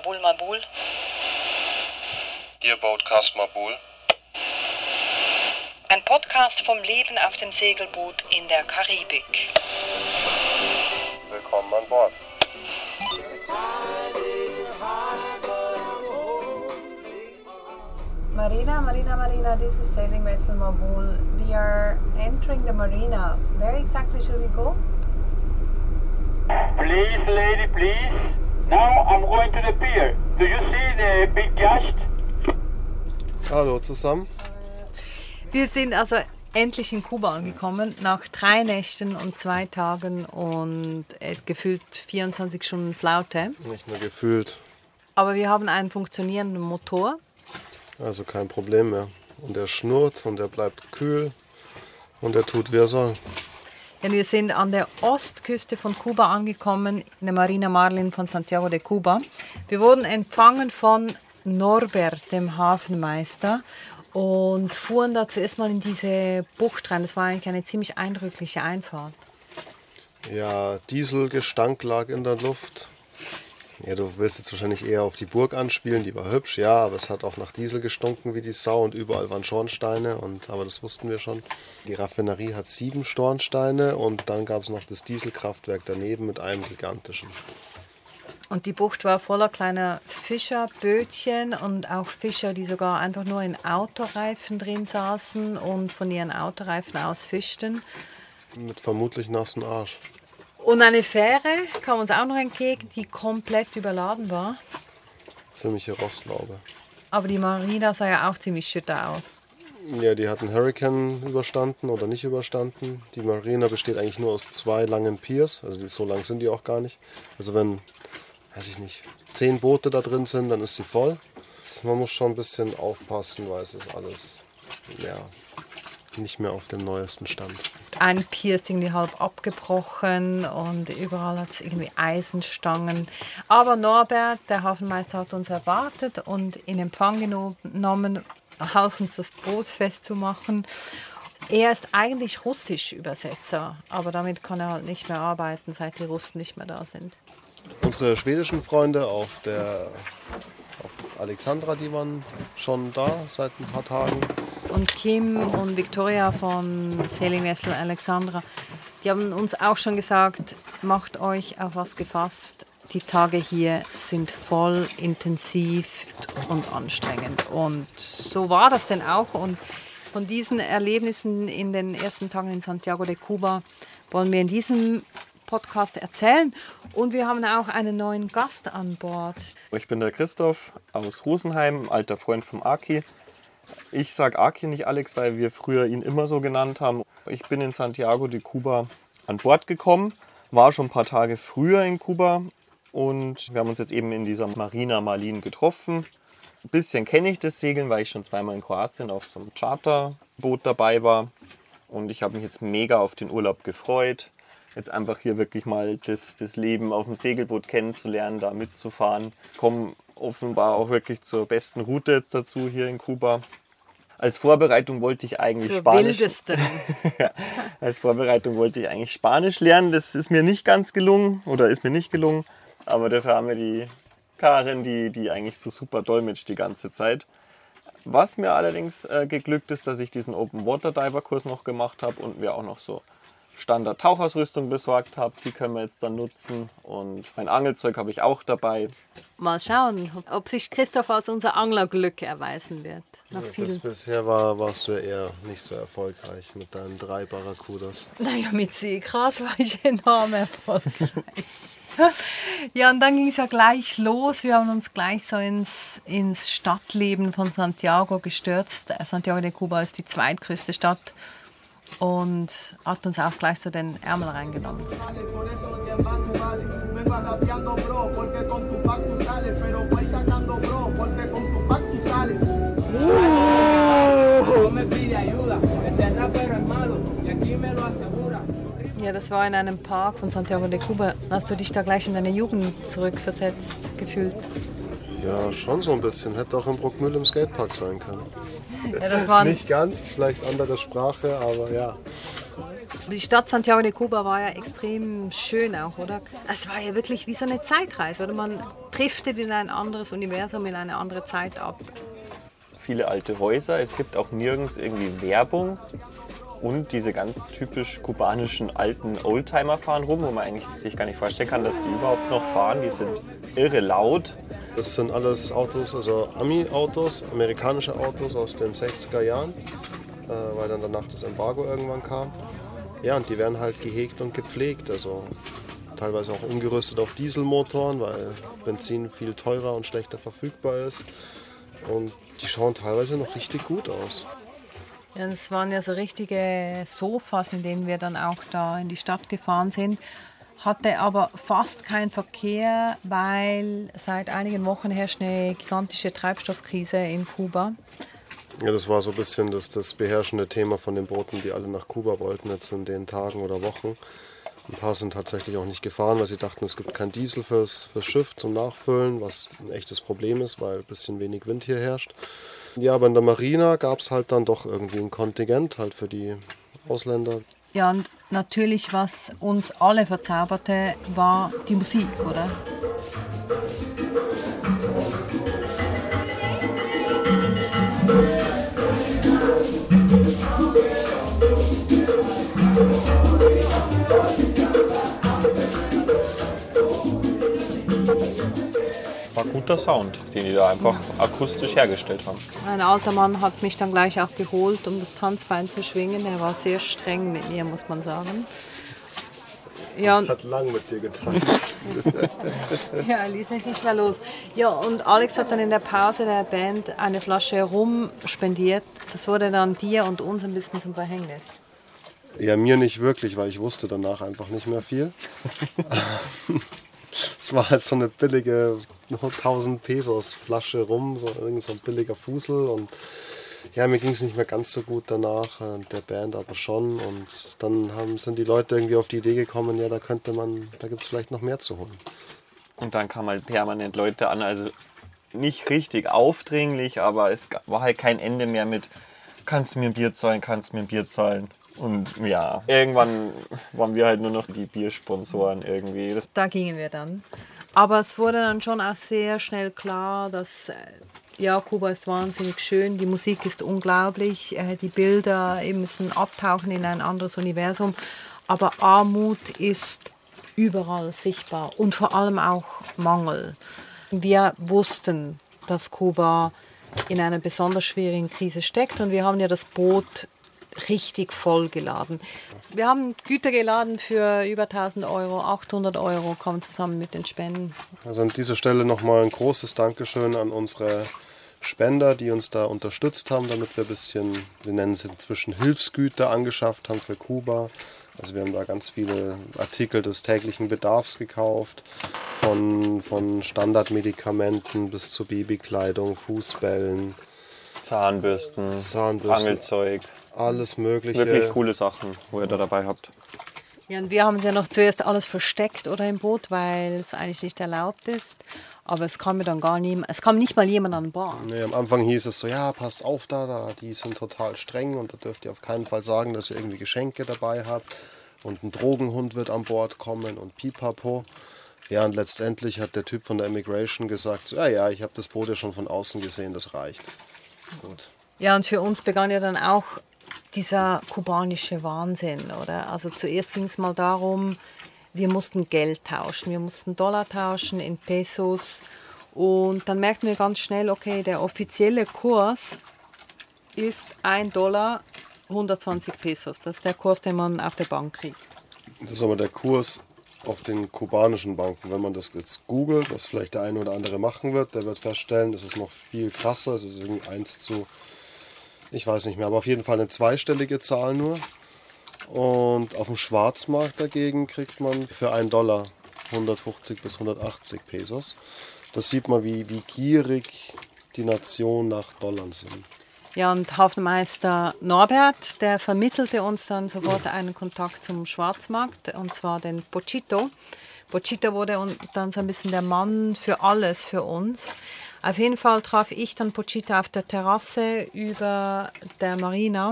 Mabul Mabul. Ihr Boatcast Mabul. Ein Podcast vom Leben auf dem Segelboot in der Karibik. Willkommen an Bord. Marina, Marina, Marina, this is Sailing Vessel Mabul. We are entering the marina. Where exactly should we go? Please, lady, please. Now I'm going to the pier. Do you see the big yacht? Hallo zusammen. Wir sind also endlich in Kuba angekommen, nach drei Nächten und zwei Tagen und äh, gefühlt 24 Stunden Flaute. Nicht nur gefühlt, Aber wir haben einen funktionierenden Motor. also kein Problem mehr. Und er schnurrt und er bleibt kühl und er tut, wie er soll. Denn wir sind an der Ostküste von Kuba angekommen, in der Marina Marlin von Santiago de Cuba. Wir wurden empfangen von Norbert, dem Hafenmeister, und fuhren da zuerst mal in diese Bucht rein. Das war eigentlich eine ziemlich eindrückliche Einfahrt. Ja, Dieselgestank lag in der Luft. Ja, du willst jetzt wahrscheinlich eher auf die Burg anspielen, die war hübsch, ja, aber es hat auch nach Diesel gestunken wie die Sau und überall waren Schornsteine, und, aber das wussten wir schon. Die Raffinerie hat sieben Schornsteine und dann gab es noch das Dieselkraftwerk daneben mit einem gigantischen. Und die Bucht war voller kleiner Fischerbötchen und auch Fischer, die sogar einfach nur in Autoreifen drin saßen und von ihren Autoreifen aus fischten. Mit vermutlich nassen Arsch. Und eine Fähre kam uns auch noch entgegen, die komplett überladen war. Ziemliche Rostlaube. Aber die Marina sah ja auch ziemlich schütter aus. Ja, die hatten Hurricane überstanden oder nicht überstanden. Die Marina besteht eigentlich nur aus zwei langen Piers, also so lang sind die auch gar nicht. Also wenn, weiß ich nicht, zehn Boote da drin sind, dann ist sie voll. Man muss schon ein bisschen aufpassen, weil es ist alles, ja, nicht mehr auf dem neuesten Stand. Ein Pier ist irgendwie halb abgebrochen und überall hat es irgendwie Eisenstangen. Aber Norbert, der Hafenmeister, hat uns erwartet und in Empfang genommen, half uns das Boot festzumachen. Er ist eigentlich Russisch-Übersetzer, aber damit kann er halt nicht mehr arbeiten, seit die Russen nicht mehr da sind. Unsere schwedischen Freunde auf der auf Alexandra, die waren schon da seit ein paar Tagen. Und Kim und Victoria von Sailing Vessel Alexandra, die haben uns auch schon gesagt, macht euch auf was gefasst. Die Tage hier sind voll intensiv und anstrengend. Und so war das denn auch. Und von diesen Erlebnissen in den ersten Tagen in Santiago de Cuba wollen wir in diesem Podcast erzählen. Und wir haben auch einen neuen Gast an Bord. Ich bin der Christoph aus Rosenheim, alter Freund vom Aki. Ich sage Aki nicht Alex, weil wir früher ihn immer so genannt haben. Ich bin in Santiago de Cuba an Bord gekommen, war schon ein paar Tage früher in Kuba und wir haben uns jetzt eben in dieser Marina Marlin getroffen. Ein bisschen kenne ich das Segeln, weil ich schon zweimal in Kroatien auf so einem Charterboot dabei war. Und ich habe mich jetzt mega auf den Urlaub gefreut. Jetzt einfach hier wirklich mal das, das Leben auf dem Segelboot kennenzulernen, da mitzufahren. Komme offenbar auch wirklich zur besten Route jetzt dazu hier in Kuba. Als Vorbereitung wollte ich eigentlich Zur Spanisch. wildesten. Als Vorbereitung wollte ich eigentlich Spanisch lernen. Das ist mir nicht ganz gelungen oder ist mir nicht gelungen. Aber dafür haben wir die Karin, die, die eigentlich so super dolmetscht die ganze Zeit. Was mir allerdings äh, geglückt ist, dass ich diesen Open Water Diver Kurs noch gemacht habe und mir auch noch so Standard Tauchausrüstung besorgt habe. Die können wir jetzt dann nutzen. Und mein Angelzeug habe ich auch dabei. Mal schauen, ob sich Christoph als unser Anglerglück erweisen wird. Nach Bis, bisher war, warst du eher nicht so erfolgreich mit deinen drei Barracudas. Naja, mit Seegras war ich enorm erfolgreich. Ja, und dann ging es ja gleich los. Wir haben uns gleich so ins, ins Stadtleben von Santiago gestürzt. Santiago de Cuba ist die zweitgrößte Stadt und hat uns auch gleich so den Ärmel reingenommen. Asegura. Ja, das war in einem Park von Santiago de Cuba. Hast du dich da gleich in deine Jugend zurückversetzt gefühlt? Ja, schon so ein bisschen. Hätte auch in Bruckmühl im Skatepark sein können. Ja, das waren Nicht ganz, vielleicht andere Sprache, aber ja. Die Stadt Santiago de Cuba war ja extrem schön auch, oder? Es war ja wirklich wie so eine Zeitreise, oder? Man driftet in ein anderes Universum, in eine andere Zeit ab. viele alte Häuser. Es gibt auch nirgends irgendwie Werbung. Und diese ganz typisch kubanischen alten Oldtimer fahren rum, wo man eigentlich sich gar nicht vorstellen kann, dass die überhaupt noch fahren. Die sind irre laut. Das sind alles Autos, also Ami-Autos, amerikanische Autos aus den 60er Jahren, äh, weil dann danach das Embargo irgendwann kam. Ja, und die werden halt gehegt und gepflegt, also teilweise auch umgerüstet auf Dieselmotoren, weil Benzin viel teurer und schlechter verfügbar ist. Und die schauen teilweise noch richtig gut aus. Ja, waren ja so richtige Sofas, in denen wir dann auch da in die Stadt gefahren sind. Hatte aber fast keinen Verkehr, weil seit einigen Wochen herrscht eine gigantische Treibstoffkrise in Kuba. Ja, das war so ein bisschen das, das beherrschende Thema von den Booten, die alle nach Kuba wollten, jetzt in den Tagen oder Wochen. Ein paar sind tatsächlich auch nicht gefahren, weil sie dachten, es gibt kein Diesel fürs, fürs Schiff zum Nachfüllen, was ein echtes Problem ist, weil ein bisschen wenig Wind hier herrscht. Ja, aber in der Marina gab es halt dann doch irgendwie ein Kontingent halt für die Ausländer. Ja, und natürlich, was uns alle verzauberte, war die Musik, oder? War guter Sound, den die da einfach akustisch hergestellt haben. Ein alter Mann hat mich dann gleich auch geholt, um das Tanzbein zu schwingen. Er war sehr streng mit mir, muss man sagen. Ja, Hat lang mit dir getanzt. ja, er ließ mich nicht mehr los. Ja, und Alex hat dann in der Pause der Band eine Flasche Rum spendiert. Das wurde dann dir und uns ein bisschen zum Verhängnis. Ja, mir nicht wirklich, weil ich wusste danach einfach nicht mehr viel. Es war halt so eine billige 1000 Pesos Flasche rum, so irgend so ein billiger Fusel und ja, mir ging es nicht mehr ganz so gut danach, äh, der Band aber schon und dann haben, sind die Leute irgendwie auf die Idee gekommen, ja, da könnte man, da gibt es vielleicht noch mehr zu holen. Und dann kamen halt permanent Leute an, also nicht richtig aufdringlich, aber es war halt kein Ende mehr mit, kannst du mir ein Bier zahlen, kannst du mir ein Bier zahlen. Und ja, irgendwann waren wir halt nur noch die Biersponsoren irgendwie. Da gingen wir dann. Aber es wurde dann schon auch sehr schnell klar, dass äh, ja, Kuba ist wahnsinnig schön, die Musik ist unglaublich, äh, die Bilder müssen abtauchen in ein anderes Universum. Aber Armut ist überall sichtbar und vor allem auch Mangel. Wir wussten, dass Kuba in einer besonders schwierigen Krise steckt und wir haben ja das Boot richtig voll geladen. Wir haben Güter geladen für über 1000 Euro, 800 Euro kommen zusammen mit den Spenden. Also an dieser Stelle nochmal ein großes Dankeschön an unsere Spender, die uns da unterstützt haben, damit wir ein bisschen, wir nennen es inzwischen Hilfsgüter angeschafft haben für Kuba. Also wir haben da ganz viele Artikel des täglichen Bedarfs gekauft, von, von Standardmedikamenten bis zu Babykleidung, Fußbällen, Zahnbürsten, Zahnbürsten. Angelzeug. Alles mögliche. Wirklich coole Sachen, wo ihr da dabei habt. Ja, und wir haben es ja noch zuerst alles versteckt oder im Boot, weil es eigentlich nicht erlaubt ist. Aber es kam mir dann gar niemand, es kam nicht mal jemand an Bord. Nee, am Anfang hieß es so, ja, passt auf da, da, die sind total streng und da dürft ihr auf keinen Fall sagen, dass ihr irgendwie Geschenke dabei habt und ein Drogenhund wird an Bord kommen und pipapo. Ja, und letztendlich hat der Typ von der Immigration gesagt, so, ja, ja, ich habe das Boot ja schon von außen gesehen, das reicht. Gut. Ja, und für uns begann ja dann auch dieser kubanische Wahnsinn, oder? Also zuerst ging es mal darum, wir mussten Geld tauschen, wir mussten Dollar tauschen in Pesos und dann merkten wir ganz schnell, okay, der offizielle Kurs ist 1 Dollar 120 Pesos. Das ist der Kurs, den man auf der Bank kriegt. Das ist aber der Kurs auf den kubanischen Banken. Wenn man das jetzt googelt, was vielleicht der eine oder andere machen wird, der wird feststellen, das ist noch viel krasser. Es ist irgendwie 1 zu, ich weiß nicht mehr, aber auf jeden Fall eine zweistellige Zahl nur. Und auf dem Schwarzmarkt dagegen kriegt man für 1 Dollar 150 bis 180 Pesos. Das sieht man, wie, wie gierig die Nation nach Dollar sind. Ja, und Hafenmeister Norbert, der vermittelte uns dann sofort einen Kontakt zum Schwarzmarkt, und zwar den Pochito. Pochito wurde dann so ein bisschen der Mann für alles für uns. Auf jeden Fall traf ich dann Pochito auf der Terrasse über der Marina.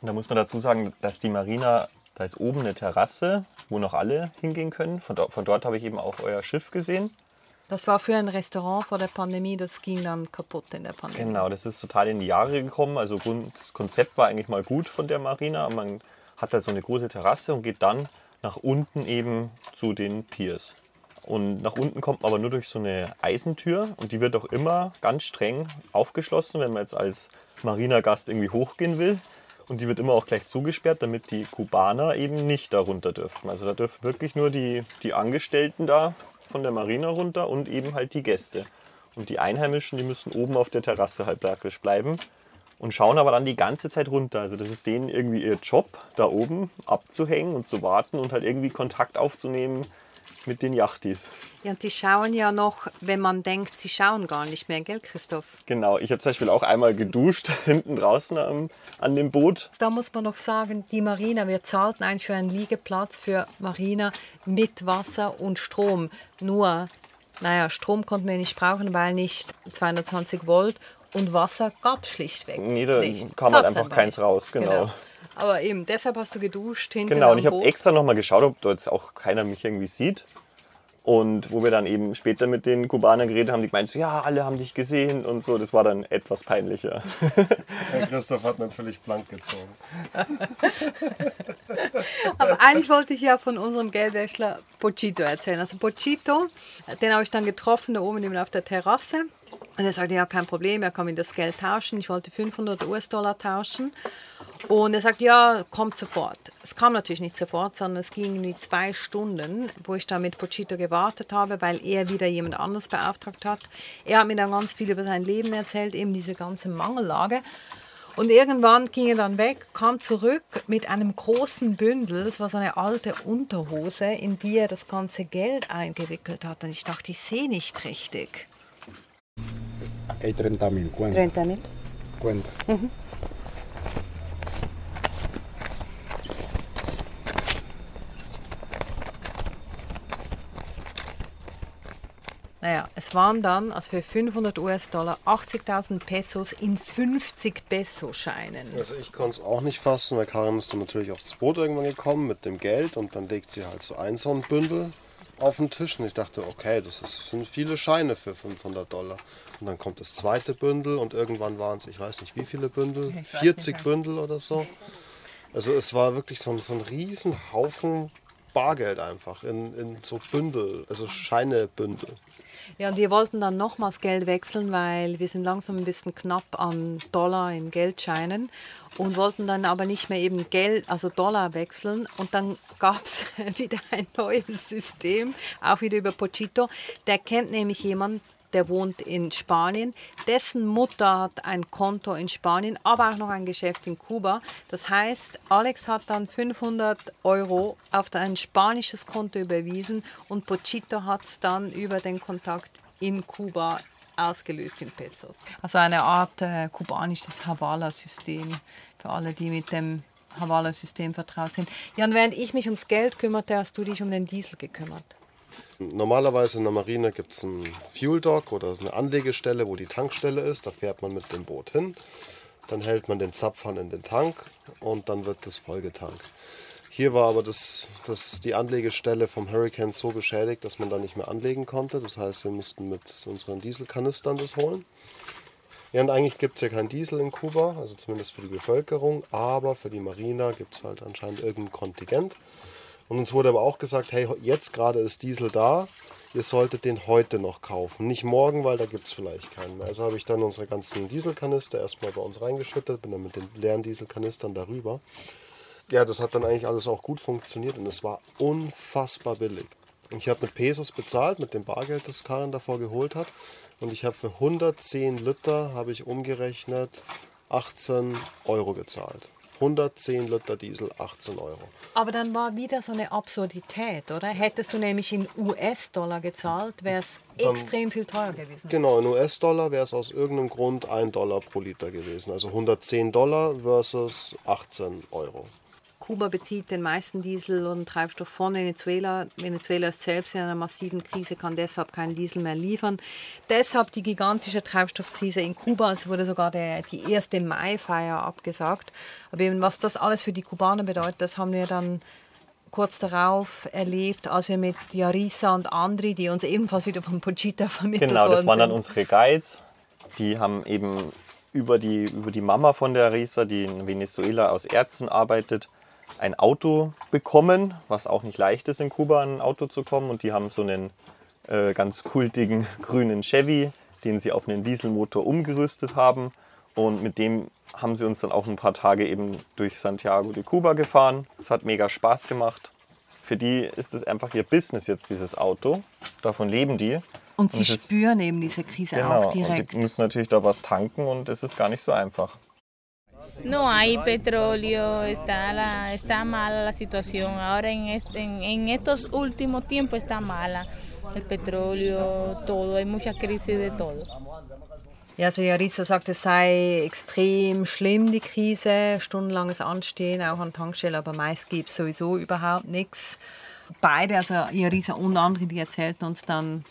Und da muss man dazu sagen, dass die Marina Da ist oben eine Terrasse, wo noch alle hingehen können. Von, dort- von dort habe ich eben auch euer Schiff gesehen. Das war für ein Restaurant vor der Pandemie, das ging dann kaputt in der Pandemie. Genau, das ist total in die Jahre gekommen. Also das Konzept war eigentlich mal gut von der Marina. Man hat halt so eine große Terrasse und geht dann nach unten eben zu den Piers. Und nach unten kommt man aber nur durch so eine Eisentür und die wird auch immer ganz streng aufgeschlossen, wenn man jetzt als Marina-Gast irgendwie hochgehen will. Und die wird immer auch gleich zugesperrt, damit die Kubaner eben nicht da runter dürfen. Also da dürfen wirklich nur die, die Angestellten da von der Marina runter und eben halt die Gäste. Und die Einheimischen, die müssen oben auf der Terrasse halt praktisch bleiben und schauen aber dann die ganze Zeit runter. Also das ist denen irgendwie ihr Job, da oben abzuhängen und zu warten und halt irgendwie Kontakt aufzunehmen mit den Yachtis. Ja, und die schauen ja noch, wenn man denkt, sie schauen gar nicht mehr, gell, Christoph? Genau, ich habe zum Beispiel auch einmal geduscht hinten draußen am, an dem Boot. Da muss man noch sagen, die Marina, wir zahlten eigentlich für einen Liegeplatz für Marina mit Wasser und Strom. Nur, naja, Strom konnten wir nicht brauchen, weil nicht 220 Volt und Wasser gab es schlichtweg Nee, da nicht. kam halt einfach keins raus, genau. Aber eben, deshalb hast du geduscht hinten Genau, und ich habe extra nochmal geschaut, ob da jetzt auch keiner mich irgendwie sieht. Und wo wir dann eben später mit den Kubanern geredet haben, die meinten so, ja, alle haben dich gesehen und so. Das war dann etwas peinlicher. Herr Christoph hat natürlich blank gezogen. Aber eigentlich wollte ich ja von unserem Geldwechsler Pochito erzählen. Also Pochito, den habe ich dann getroffen, da oben eben auf der Terrasse. Und er sagte, ja, kein Problem, er kann mir das Geld tauschen. Ich wollte 500 US-Dollar tauschen. Und er sagt, ja, kommt sofort. Es kam natürlich nicht sofort, sondern es ging irgendwie zwei Stunden, wo ich da mit Pochito gewartet habe, weil er wieder jemand anderes beauftragt hat. Er hat mir dann ganz viel über sein Leben erzählt, eben diese ganze Mangellage. Und irgendwann ging er dann weg, kam zurück mit einem großen Bündel. Das war so eine alte Unterhose, in die er das ganze Geld eingewickelt hat. Und ich dachte, ich sehe nicht richtig. Aquí hay 30 mil, cuenta. mil? cuenta. Naja, es waren dann also für 500 US-Dollar 80.000 Pesos in 50 Peso-Scheinen. Also ich konnte es auch nicht fassen, weil Karin ist dann natürlich aufs Boot irgendwann gekommen mit dem Geld und dann legt sie halt so ein so ein Bündel auf den Tisch und ich dachte, okay, das ist, sind viele Scheine für 500 Dollar. Und dann kommt das zweite Bündel und irgendwann waren es, ich weiß nicht wie viele Bündel, 40 Bündel oder so. Also es war wirklich so ein, so ein riesen Haufen Bargeld einfach in, in so Bündel, also Scheinebündel. Ja, und wir wollten dann nochmals Geld wechseln, weil wir sind langsam ein bisschen knapp an Dollar in Geldscheinen und wollten dann aber nicht mehr eben Geld, also Dollar wechseln. Und dann gab es wieder ein neues System, auch wieder über Pochito. Der kennt nämlich jemanden, der wohnt in Spanien. Dessen Mutter hat ein Konto in Spanien, aber auch noch ein Geschäft in Kuba. Das heißt, Alex hat dann 500 Euro auf ein spanisches Konto überwiesen und Pochito hat es dann über den Kontakt in Kuba ausgelöst in Pesos. Also eine Art äh, kubanisches Havala-System für alle, die mit dem Havala-System vertraut sind. Jan, während ich mich ums Geld kümmerte, hast du dich um den Diesel gekümmert. Normalerweise in der Marine gibt es einen Fuel Dock oder eine Anlegestelle, wo die Tankstelle ist. Da fährt man mit dem Boot hin. Dann hält man den Zapfhahn in den Tank und dann wird das vollgetankt. Hier war aber das, das, die Anlegestelle vom Hurricane so beschädigt, dass man da nicht mehr anlegen konnte. Das heißt, wir mussten mit unseren Dieselkanistern das holen. Ja, und eigentlich gibt es ja keinen Diesel in Kuba, also zumindest für die Bevölkerung, aber für die Marina gibt es halt anscheinend irgendein Kontingent. Und uns wurde aber auch gesagt, hey, jetzt gerade ist Diesel da, ihr solltet den heute noch kaufen. Nicht morgen, weil da gibt es vielleicht keinen mehr. Also habe ich dann unsere ganzen Dieselkanister erstmal bei uns reingeschüttet, bin dann mit den leeren Dieselkanistern darüber. Ja, das hat dann eigentlich alles auch gut funktioniert und es war unfassbar billig. Ich habe mit Pesos bezahlt, mit dem Bargeld, das Karin davor geholt hat. Und ich habe für 110 Liter, habe ich umgerechnet, 18 Euro gezahlt. 110 Liter Diesel, 18 Euro. Aber dann war wieder so eine Absurdität, oder? Hättest du nämlich in US-Dollar gezahlt, wäre es extrem viel teurer gewesen. Genau, in US-Dollar wäre es aus irgendeinem Grund 1 Dollar pro Liter gewesen. Also 110 Dollar versus 18 Euro. Kuba bezieht den meisten Diesel und Treibstoff von Venezuela. Venezuela ist selbst in einer massiven Krise, kann deshalb keinen Diesel mehr liefern. Deshalb die gigantische Treibstoffkrise in Kuba. Es wurde sogar der, die erste Maifeier abgesagt. Aber eben, was das alles für die Kubaner bedeutet, das haben wir dann kurz darauf erlebt, als wir mit Yarisa und Andri, die uns ebenfalls wieder von Pochita vermittelt Genau, das waren dann unsere Guides. Die haben eben über die, über die Mama von der Risa, die in Venezuela aus Ärzten arbeitet, ein Auto bekommen, was auch nicht leicht ist in Kuba an ein Auto zu kommen. Und die haben so einen äh, ganz kultigen grünen Chevy, den sie auf einen Dieselmotor umgerüstet haben. Und mit dem haben sie uns dann auch ein paar Tage eben durch Santiago de Cuba gefahren. Es hat mega Spaß gemacht. Für die ist es einfach ihr Business jetzt, dieses Auto. Davon leben die. Und sie Und spüren eben diese Krise Genau, auch und direkt. die müssen natürlich da was tanken und es ist gar nicht so einfach. No hay petróleo, está, la, está mala la situación. Ahora en, est- en, en estos últimos tiempos está mala. El petróleo, todo, hay mucha crisis de todo. Ja, also Jarissa sagt, es sei extrem schlimm, die Krise, stundenlanges Anstehen, auch an Tankstellen, aber meist gibt es sowieso überhaupt nichts. Beide, also Jarissa und andere, die erzählten uns dann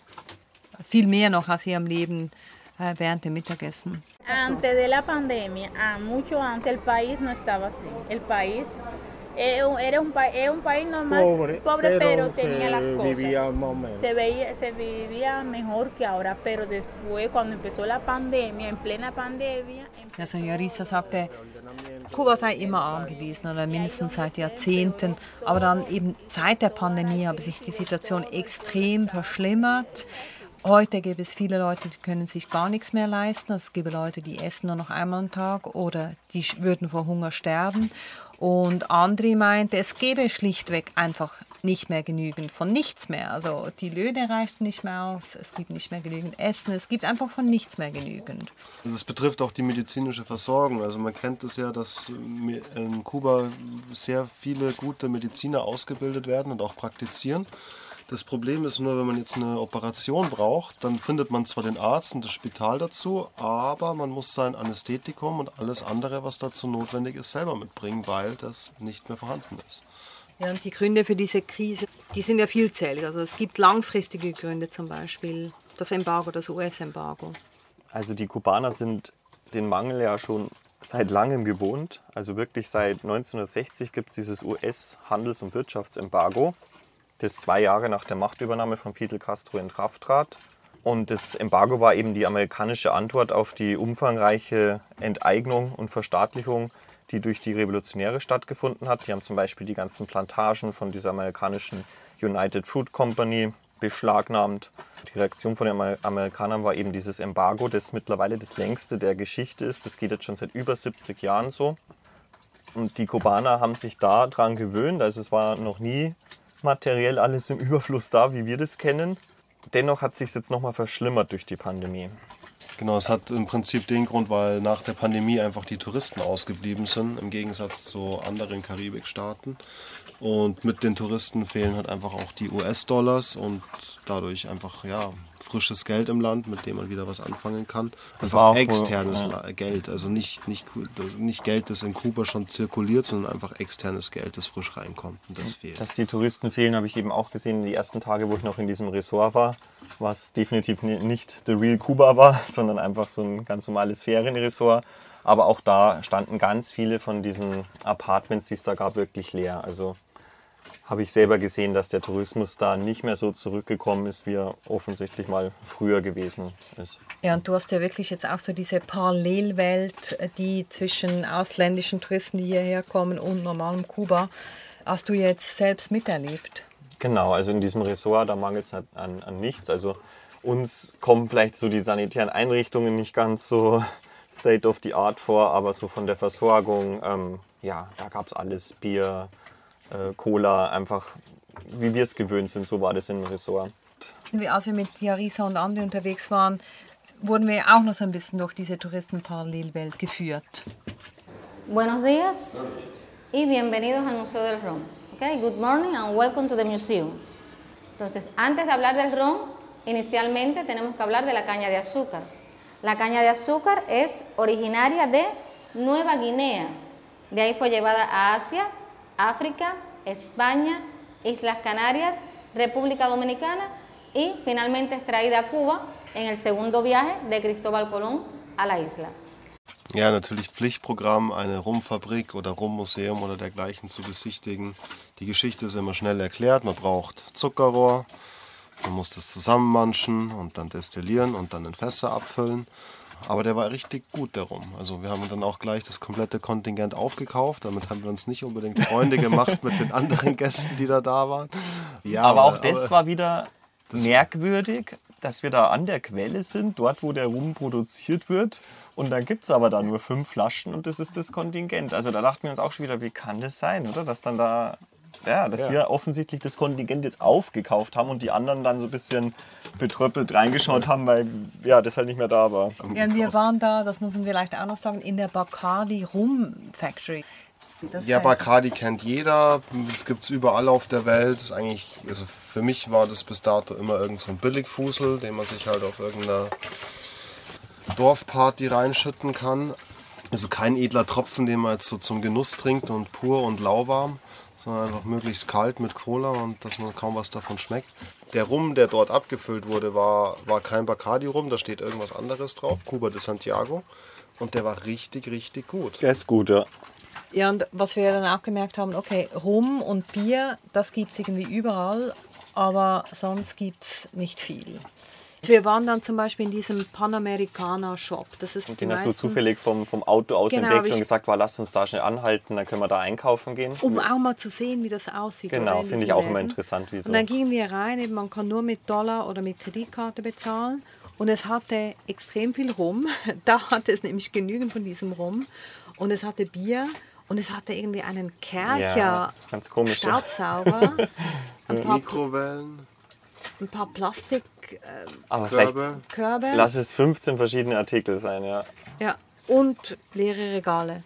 viel mehr noch aus ihrem Leben während dem Mittagessen. Antes de la pandemia, ah, mucho antes, el país no estaba así. El país eh, era un, pa- es un país normal, pobre, pero, tenía las cosas. Se, veía, se vivía mejor que ahora, pero después, cuando empezó la pandemia, en plena pandemia, Also Jarissa sagte, Kuba sei immer arm gewesen oder mindestens seit Jahrzehnten. Aber dann eben seit der Pandemie habe sich die Situation extrem verschlimmert. Heute gibt es viele Leute, die können sich gar nichts mehr leisten. Es gibt Leute, die essen nur noch einmal am Tag oder die würden vor Hunger sterben. Und Andri meinte, es gäbe schlichtweg einfach nicht mehr genügend von nichts mehr. Also die Löhne reichten nicht mehr aus, es gibt nicht mehr genügend Essen, es gibt einfach von nichts mehr genügend. Also es betrifft auch die medizinische Versorgung. Also man kennt es ja, dass in Kuba sehr viele gute Mediziner ausgebildet werden und auch praktizieren. Das Problem ist nur, wenn man jetzt eine Operation braucht, dann findet man zwar den Arzt und das Spital dazu, aber man muss sein Anästhetikum und alles andere, was dazu notwendig ist, selber mitbringen, weil das nicht mehr vorhanden ist. Ja, und die Gründe für diese Krise, die sind ja vielzählig. Also es gibt langfristige Gründe, zum Beispiel das Embargo, das US-Embargo. Also die Kubaner sind den Mangel ja schon seit langem gewohnt. Also wirklich seit 1960 gibt es dieses US-Handels- und Wirtschaftsembargo, das zwei Jahre nach der Machtübernahme von Fidel Castro in Kraft trat. Und das Embargo war eben die amerikanische Antwort auf die umfangreiche Enteignung und Verstaatlichung, die durch die Revolutionäre stattgefunden hat. Die haben zum Beispiel die ganzen Plantagen von dieser amerikanischen United Fruit Company beschlagnahmt. Die Reaktion von den Amer- Amerikanern war eben dieses Embargo, das mittlerweile das längste der Geschichte ist. Das geht jetzt schon seit über 70 Jahren so. Und die Kubaner haben sich daran gewöhnt. Also es war noch nie materiell alles im Überfluss da, wie wir das kennen. Dennoch hat sich jetzt nochmal verschlimmert durch die Pandemie. Genau, es hat im Prinzip den Grund, weil nach der Pandemie einfach die Touristen ausgeblieben sind, im Gegensatz zu anderen Karibikstaaten. Und mit den Touristen fehlen halt einfach auch die US-Dollars und dadurch einfach ja, frisches Geld im Land, mit dem man wieder was anfangen kann. war Einfach wohl- externes ja. Geld, also nicht, nicht, nicht Geld, das in Kuba schon zirkuliert, sondern einfach externes Geld, das frisch reinkommt und das fehlt. Dass die Touristen fehlen, habe ich eben auch gesehen. Die ersten Tage, wo ich noch in diesem Resort war, was definitiv ni- nicht The Real Kuba war, sondern einfach so ein ganz normales Ferienresort. Aber auch da standen ganz viele von diesen Apartments, die es da gab, wirklich leer. Also habe ich selber gesehen, dass der Tourismus da nicht mehr so zurückgekommen ist, wie er offensichtlich mal früher gewesen ist. Ja, und du hast ja wirklich jetzt auch so diese Parallelwelt, die zwischen ausländischen Touristen, die hierher kommen, und normalem Kuba, hast du jetzt selbst miterlebt. Genau, also in diesem Ressort, da mangelt es an, an nichts. Also uns kommen vielleicht so die sanitären Einrichtungen nicht ganz so state of the art vor, aber so von der Versorgung, ähm, ja, da gab es alles, Bier, äh, Cola, einfach wie wir es gewöhnt sind, so war das im Ressort. Wie- Als wir mit Jarisa und anderen unterwegs waren, wurden wir auch noch so ein bisschen durch diese Touristenparallelwelt geführt. Buenos días y bienvenidos al Museo del Ron. Okay, good morning and welcome to the museum. Entonces, antes de hablar del ron, inicialmente tenemos que hablar de la caña de azúcar. La caña de azúcar es originaria de Nueva Guinea. De ahí fue llevada a Asia África, España, Islas Canarias, República Dominicana y finalmente extraída a Cuba en el segundo viaje de Cristóbal Colón a la isla. Ja, natürlich Pflichtprogramm, eine Rumfabrik oder Rummuseum oder dergleichen zu besichtigen. Die Geschichte ist immer schnell erklärt. Man braucht Zuckerrohr, man muss das zusammenmanschen und dann destillieren und dann in Fässer abfüllen. Aber der war richtig gut, der Rum. Also wir haben dann auch gleich das komplette Kontingent aufgekauft. Damit haben wir uns nicht unbedingt Freunde gemacht mit den anderen Gästen, die da da waren. Ja, aber, aber auch das aber, war wieder merkwürdig, dass wir da an der Quelle sind, dort wo der Rum produziert wird. Und dann gibt es aber da nur fünf Flaschen und das ist das Kontingent. Also da dachten wir uns auch schon wieder, wie kann das sein, oder? Dass dann da ja, dass ja. wir offensichtlich das Kontingent jetzt aufgekauft haben und die anderen dann so ein bisschen betröppelt reingeschaut haben, weil ja, das halt nicht mehr da war. Ja, wir waren da, das müssen wir vielleicht auch noch sagen, in der Bacardi Rum Factory. Das ja, Bacardi kennt jeder, das gibt es überall auf der Welt. Das ist eigentlich, also für mich war das bis dato immer irgend so ein Billigfusel, den man sich halt auf irgendeiner Dorfparty reinschütten kann. Also kein edler Tropfen, den man jetzt so zum Genuss trinkt und pur und lauwarm sondern einfach möglichst kalt mit Cola und dass man kaum was davon schmeckt. Der Rum, der dort abgefüllt wurde, war, war kein Bacardi-Rum, da steht irgendwas anderes drauf, Cuba de Santiago. Und der war richtig, richtig gut. Der ist gut, ja. Ja, und was wir dann auch gemerkt haben, okay, Rum und Bier, das gibt es irgendwie überall, aber sonst gibt es nicht viel. Wir waren dann zum Beispiel in diesem Panamericana Shop. Das ist und den hast du zufällig vom, vom Auto aus genau, entdeckt und gesagt, war, lass uns da schnell anhalten, dann können wir da einkaufen gehen. Um auch mal zu sehen, wie das aussieht. Genau, finde ich auch Läden. immer interessant. Wieso. Und dann gingen wir rein, eben, man kann nur mit Dollar oder mit Kreditkarte bezahlen. Und es hatte extrem viel Rum. Da hatte es nämlich genügend von diesem Rum. Und es hatte Bier. Und es hatte irgendwie einen Kercher ja, ganz komisch, Staubsauger. ein paar Mikrowellen. Ein paar Plastik aber Körbe. Körbe. Lass es 15 verschiedene Artikel sein, ja. Ja, und leere Regale.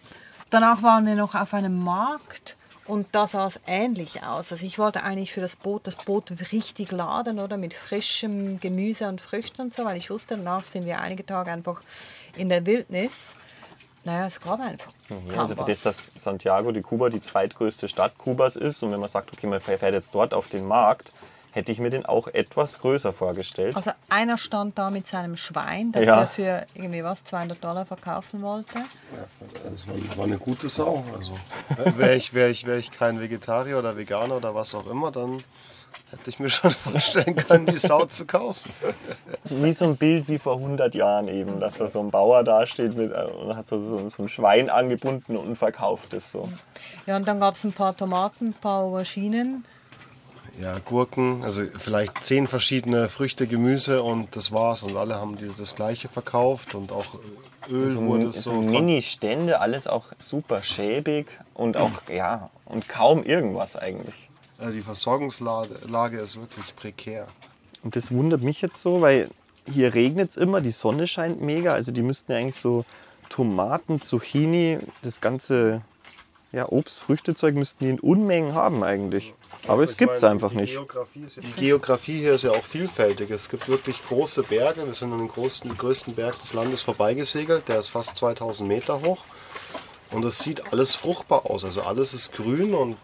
Danach waren wir noch auf einem Markt und da sah es ähnlich aus. Also ich wollte eigentlich für das Boot das Boot richtig laden, oder mit frischem Gemüse und Früchten und so, weil ich wusste, danach sind wir einige Tage einfach in der Wildnis. Naja, es gab einfach. Mhm, also für das, dass Santiago de Cuba die zweitgrößte Stadt Kubas ist und wenn man sagt, okay, man fährt jetzt dort auf den Markt, hätte ich mir den auch etwas größer vorgestellt. Also einer stand da mit seinem Schwein, das ja. er für irgendwie was, 200 Dollar verkaufen wollte. Ja, das war eine gute Sau. Also, äh, wäre ich, wär ich, wär ich kein Vegetarier oder Veganer oder was auch immer, dann hätte ich mir schon vorstellen können, die Sau zu kaufen. Wie so ein Bild wie vor 100 Jahren eben, dass da so ein Bauer dasteht mit, äh, und hat so, so, so ein Schwein angebunden und verkauft es so. Ja, und dann gab es ein paar Tomaten, ein paar Auberginen ja, Gurken, also vielleicht zehn verschiedene Früchte, Gemüse und das war's. Und alle haben die das gleiche verkauft und auch Öl so, wurde so. so Mini-Stände, alles auch super schäbig und auch, ja, und kaum irgendwas eigentlich. Also die Versorgungslage ist wirklich prekär. Und das wundert mich jetzt so, weil hier regnet es immer, die Sonne scheint mega. Also die müssten ja eigentlich so Tomaten, Zucchini, das ganze ja, Obst, Früchtezeug müssten die in Unmengen haben eigentlich. Aber es gibt es einfach nicht. Geografie die Geografie hier ist ja auch vielfältig. Es gibt wirklich große Berge. Wir sind an den größten, größten Berg des Landes vorbeigesegelt. Der ist fast 2000 Meter hoch. Und es sieht alles fruchtbar aus. Also alles ist grün und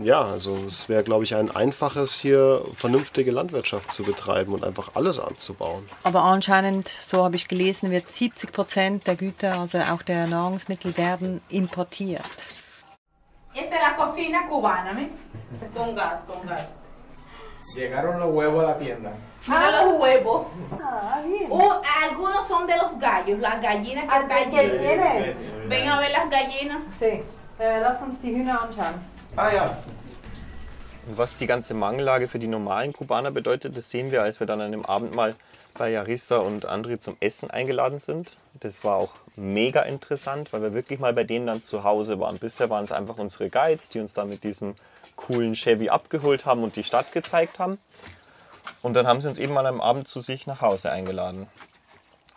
ja, also es wäre, glaube ich, ein einfaches, hier vernünftige Landwirtschaft zu betreiben und einfach alles anzubauen. Aber anscheinend, so habe ich gelesen, wird 70 Prozent der Güter, also auch der Nahrungsmittel, werden importiert. Esa es la cocina cubana, ¿me? Con gas, con gas. Llegaron los huevos a la tienda. Ah. los huevos. Ah, bien. O, algunos son de los gallos, las gallinas que están allí. Ven a ver las gallinas. Sí. Äh, lass uns die Hühner anschauen. Ah ja. Was die ganze Mangellage für die normalen Kubaner bedeutet, das sehen wir, als wir dann an dem Abend mal bei Jarissa und André zum Essen eingeladen sind. Das war auch mega interessant, weil wir wirklich mal bei denen dann zu Hause waren. Bisher waren es einfach unsere Guides, die uns da mit diesem coolen Chevy abgeholt haben und die Stadt gezeigt haben. Und dann haben sie uns eben mal am Abend zu sich nach Hause eingeladen.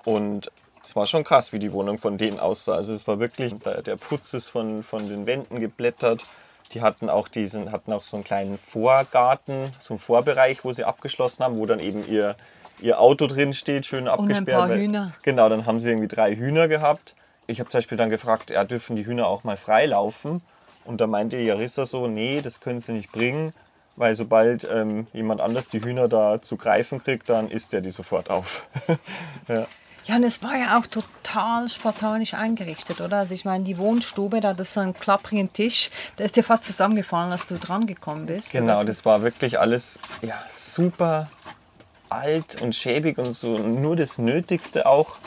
Und es war schon krass, wie die Wohnung von denen aussah. Also es war wirklich, der Putz ist von, von den Wänden geblättert. Die hatten auch diesen, hatten auch so einen kleinen Vorgarten, so einen Vorbereich, wo sie abgeschlossen haben, wo dann eben ihr, ihr Auto drin steht, schön abgesperrt. Und ein paar Hühner. Genau, dann haben sie irgendwie drei Hühner gehabt. Ich habe zum Beispiel dann gefragt, ja, dürfen die Hühner auch mal frei laufen? Und da meinte Jarissa so, nee, das können sie nicht bringen, weil sobald ähm, jemand anders die Hühner da zu greifen kriegt, dann isst er die sofort auf. ja. Ja, und es war ja auch total spartanisch eingerichtet, oder? Also ich meine, die Wohnstube, da das ist so ein klapprigen Tisch, da ist dir fast zusammengefallen, als du dran gekommen bist. Genau, oder? das war wirklich alles ja, super alt und schäbig und so, nur das Nötigste auch.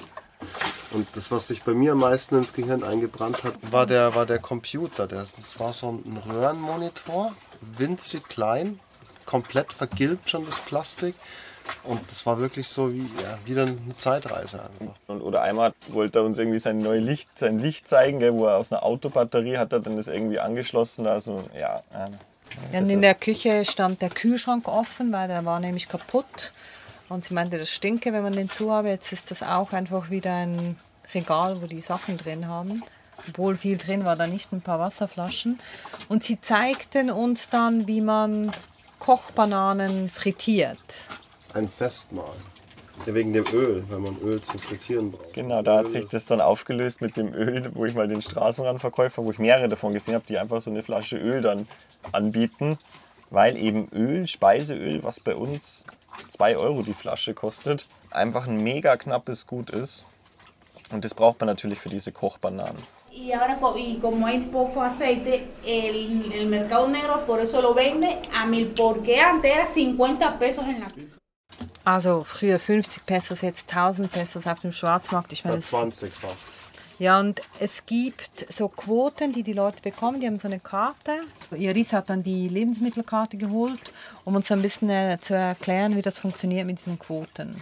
Und das, was sich bei mir am meisten ins Gehirn eingebrannt hat, war der, war der Computer. Der, das war so ein Röhrenmonitor, winzig klein, komplett vergilbt schon das Plastik. Und das war wirklich so wie ja, wieder eine Zeitreise einfach. Und, oder einmal wollte er uns irgendwie sein neues Licht, sein Licht zeigen, gell, wo er aus einer Autobatterie hat er dann das irgendwie angeschlossen. Also ja. Und in der Küche stand der Kühlschrank offen, weil der war nämlich kaputt. Und sie meinte, das stinke, wenn man den zu habe. Jetzt ist das auch einfach wieder ein Regal, wo die Sachen drin haben. Obwohl viel drin war, da nicht ein paar Wasserflaschen. Und sie zeigten uns dann, wie man Kochbananen frittiert ein Festmahl. Wegen dem Öl, weil man Öl zum Frittieren braucht. Genau, da hat sich das dann aufgelöst mit dem Öl, wo ich mal den Straßenrandverkäufer, wo ich mehrere davon gesehen habe, die einfach so eine Flasche Öl dann anbieten, weil eben Öl, Speiseöl, was bei uns 2 Euro die Flasche kostet, einfach ein mega knappes Gut ist. Und das braucht man natürlich für diese Kochbananen. Y ahora, y como hay poco aceite, el, el mercado negro por eso lo vende a mil, porque antes era 50 pesos en la Also früher 50 Pesos, jetzt 1000 Pesos auf dem Schwarzmarkt. Ich meine, 20-fach. Ja, und es gibt so Quoten, die die Leute bekommen. Die haben so eine Karte. Iris hat dann die Lebensmittelkarte geholt, um uns ein bisschen äh, zu erklären, wie das funktioniert mit diesen Quoten.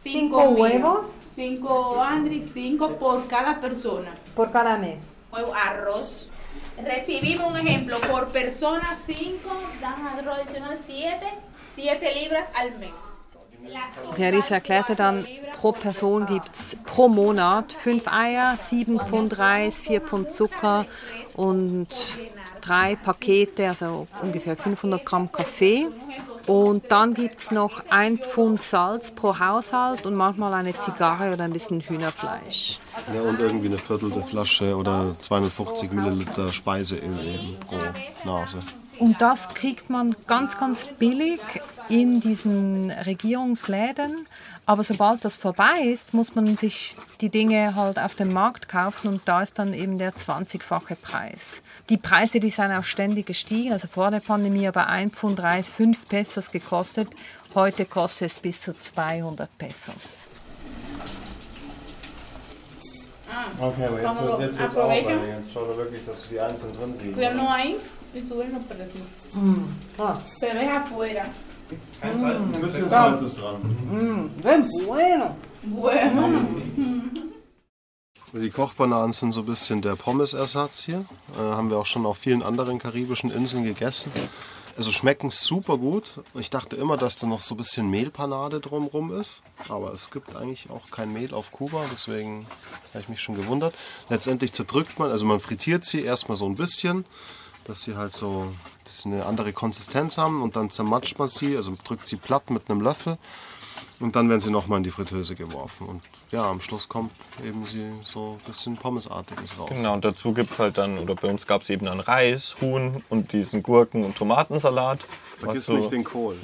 Cinco huevos. Cinco Andri, cinco por cada persona. Por cada mes. Huevo, arroz. Recibimos un ejemplo, por persona 5, dan arroz adicional 7, 7 libras al mes. Seris erklärte dann, pro Person gibt es pro Monat fünf Eier, sieben Pfund Reis, vier Pfund Zucker und drei Pakete, also ungefähr 500 Gramm Kaffee. Und dann gibt es noch ein Pfund Salz pro Haushalt und manchmal eine Zigarre oder ein bisschen Hühnerfleisch. Ja, und irgendwie eine Viertel der Flasche oder 250 Milliliter Speiseöl eben pro Nase. Und das kriegt man ganz, ganz billig in diesen Regierungsläden. Aber sobald das vorbei ist, muss man sich die Dinge halt auf dem Markt kaufen und da ist dann eben der 20-fache Preis. Die Preise, die sind auch ständig gestiegen. Also vor der Pandemie aber ein Pfund Reis 5 Pesos gekostet. Heute kostet es bis zu 200 Pesos. Ah, okay, aber jetzt, jetzt, jetzt auch, jetzt schau da wirklich, dass du die einzeln drin liegen. Y suben los precios. Mm. Ah. Pero es afuera. Kein Salz, ein bisschen Salz ist dran. Mm. Bueno. Bueno. Die Kochbananen sind so ein bisschen der Pommesersatz hier. Äh, haben wir auch schon auf vielen anderen karibischen Inseln gegessen. Also schmecken super gut. Ich dachte immer, dass da noch so ein bisschen Mehlpanade drumherum ist. Aber es gibt eigentlich auch kein Mehl auf Kuba, deswegen habe ich mich schon gewundert. Letztendlich zerdrückt man, also man frittiert sie erstmal so ein bisschen dass sie halt so dass eine andere Konsistenz haben und dann zermatscht man sie, also drückt sie platt mit einem Löffel und dann werden sie nochmal in die Fritteuse geworfen. Und ja, am Schluss kommt eben sie so ein bisschen Pommesartiges raus. Genau, und dazu gibt es halt dann, oder bei uns gab es eben dann Reis, Huhn und diesen Gurken- und Tomatensalat. Vergiss so nicht den Kohl.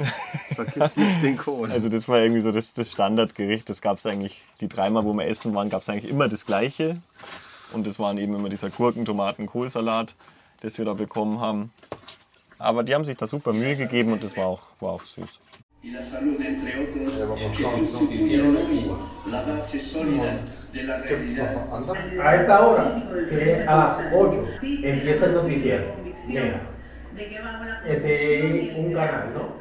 Vergiss nicht den Kohl. Also das war irgendwie so das, das Standardgericht. Das gab es eigentlich, die dreimal, wo wir essen waren, gab es eigentlich immer das Gleiche. Und das waren eben immer dieser Gurken-, Tomaten-, Kohlsalat das wir da bekommen haben. Aber die haben sich da super Mühe gegeben und das war auch, war auch süß. A esta hora, que a las 8 empieza el noticiero. Mira, es un canal, ¿no?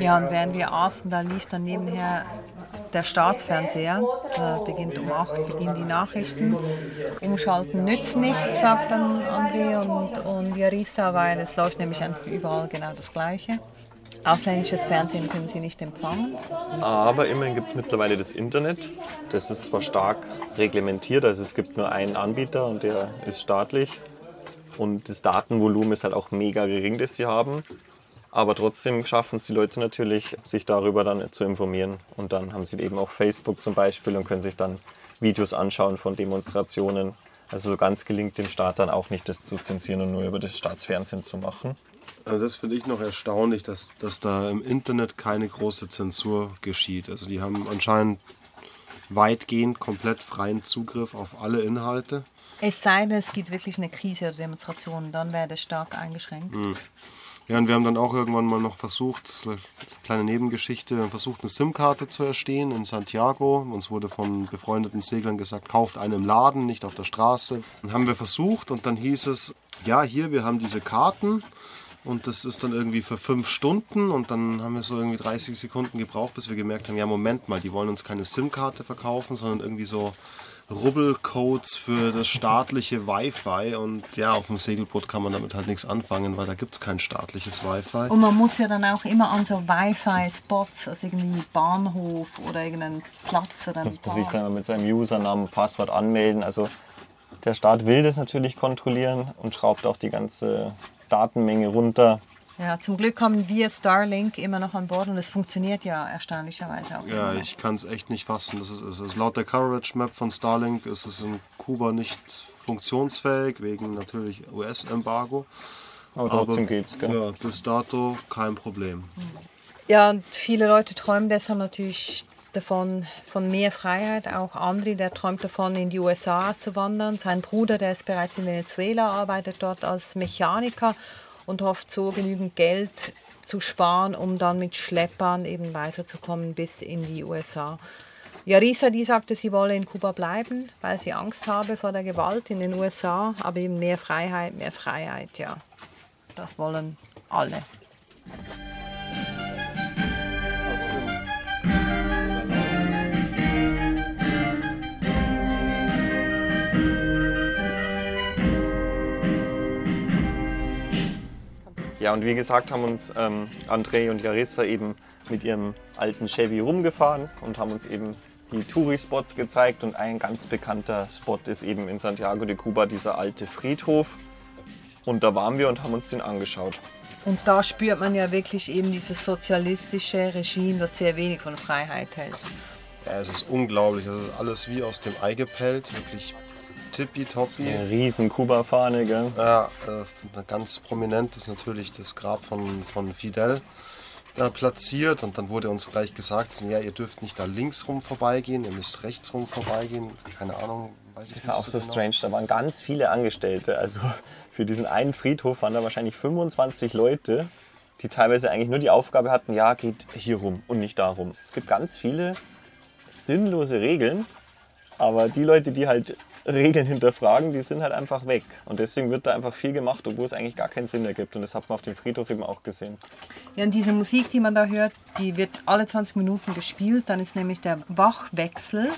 Ja, und während wir aßen, da lief dann nebenher der Staatsfernseher. Da beginnt um 8 beginnen die Nachrichten. Umschalten nützt nichts, sagt dann André und, und Yarisa, weil es läuft nämlich einfach überall genau das Gleiche. Ausländisches Fernsehen können sie nicht empfangen. Aber immerhin gibt es mittlerweile das Internet. Das ist zwar stark reglementiert, also es gibt nur einen Anbieter und der ist staatlich. Und das Datenvolumen ist halt auch mega gering, das sie haben. Aber trotzdem schaffen es die Leute natürlich, sich darüber dann zu informieren. Und dann haben sie eben auch Facebook zum Beispiel und können sich dann Videos anschauen von Demonstrationen. Also so ganz gelingt dem Staat dann auch nicht, das zu zensieren und nur über das Staatsfernsehen zu machen. Also das finde ich noch erstaunlich, dass, dass da im Internet keine große Zensur geschieht. Also die haben anscheinend weitgehend komplett freien Zugriff auf alle Inhalte. Es sei denn, es gibt wirklich eine Krise oder Demonstrationen, dann wäre das stark eingeschränkt. Mhm. Ja, und wir haben dann auch irgendwann mal noch versucht, eine kleine Nebengeschichte, wir haben versucht, eine SIM-Karte zu erstehen in Santiago. Uns wurde von befreundeten Seglern gesagt, kauft eine im Laden, nicht auf der Straße. Dann haben wir versucht und dann hieß es, ja, hier, wir haben diese Karten und das ist dann irgendwie für fünf Stunden und dann haben wir so irgendwie 30 Sekunden gebraucht, bis wir gemerkt haben, ja, Moment mal, die wollen uns keine SIM-Karte verkaufen, sondern irgendwie so Rubbelcodes für das staatliche Wi-Fi und ja, auf dem Segelboot kann man damit halt nichts anfangen, weil da gibt es kein staatliches Wi-Fi. Und man muss ja dann auch immer an so Wi-Fi-Spots, also irgendwie Bahnhof oder irgendeinen Platz oder ein muss sich dann mit seinem Usernamen, Passwort anmelden. Also der Staat will das natürlich kontrollieren und schraubt auch die ganze Datenmenge runter. Ja, zum Glück haben wir Starlink immer noch an Bord und es funktioniert ja erstaunlicherweise auch. Ja, ich kann es echt nicht fassen. Das ist, das ist laut der Coverage Map von Starlink ist es in Kuba nicht funktionsfähig, wegen natürlich US-Embargo. Aber trotzdem geht es, Ja, bis dato kein Problem. Ja, und viele Leute träumen deshalb natürlich davon, von mehr Freiheit. Auch Andri, der träumt davon, in die USA zu wandern. Sein Bruder, der ist bereits in Venezuela, arbeitet dort als Mechaniker und hofft so genügend Geld zu sparen, um dann mit Schleppern eben weiterzukommen bis in die USA. Yarisa, die sagte, sie wolle in Kuba bleiben, weil sie Angst habe vor der Gewalt in den USA, aber eben mehr Freiheit, mehr Freiheit, ja. Das wollen alle. Ja, und wie gesagt haben uns ähm, André und Jarissa eben mit ihrem alten Chevy rumgefahren und haben uns eben die Touri-Spots gezeigt. Und ein ganz bekannter Spot ist eben in Santiago de Cuba dieser alte Friedhof. Und da waren wir und haben uns den angeschaut. Und da spürt man ja wirklich eben dieses sozialistische Regime, das sehr wenig von Freiheit hält. Ja, es ist unglaublich. Es ist alles wie aus dem Ei gepellt. Wirklich tippitoppi. Eine riesen Kuba-Fahne, gell? Ja, äh, ganz prominent ist natürlich das Grab von, von Fidel da platziert und dann wurde uns gleich gesagt, ja, ihr dürft nicht da links rum vorbeigehen, ihr müsst rechts rum vorbeigehen. Keine Ahnung, weiß ich das nicht. Das war auch so, genau. strange, da waren ganz viele Angestellte. Also für diesen einen Friedhof waren da wahrscheinlich 25 Leute, die teilweise eigentlich nur die Aufgabe hatten, ja, geht hier rum und nicht darum. Es gibt ganz viele sinnlose Regeln, aber die Leute, die halt Regeln hinterfragen, die sind halt einfach weg. Und deswegen wird da einfach viel gemacht, obwohl es eigentlich gar keinen Sinn ergibt. Und das hat man auf dem Friedhof eben auch gesehen. Ja, und diese Musik, die man da hört, die wird alle 20 Minuten gespielt. Dann ist nämlich der Wachwechsel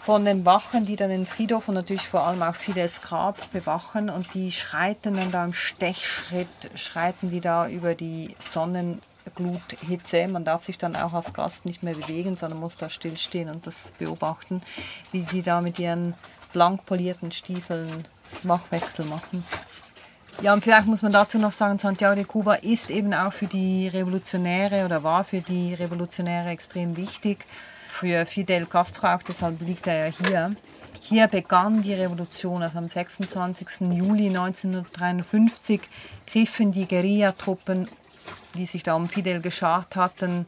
von den Wachen, die dann den Friedhof und natürlich vor allem auch Fidels Grab bewachen. Und die schreiten dann da im Stechschritt, schreiten die da über die Sonnen Gluthitze. Man darf sich dann auch als Gast nicht mehr bewegen, sondern muss da stillstehen und das beobachten, wie die da mit ihren blank polierten Stiefeln Wachwechsel machen. Ja, und vielleicht muss man dazu noch sagen, Santiago de Cuba ist eben auch für die Revolutionäre oder war für die Revolutionäre extrem wichtig. Für Fidel Castro auch, deshalb liegt er ja hier. Hier begann die Revolution, also am 26. Juli 1953 griffen die Guerillatruppen die sich da um Fidel geschart hatten,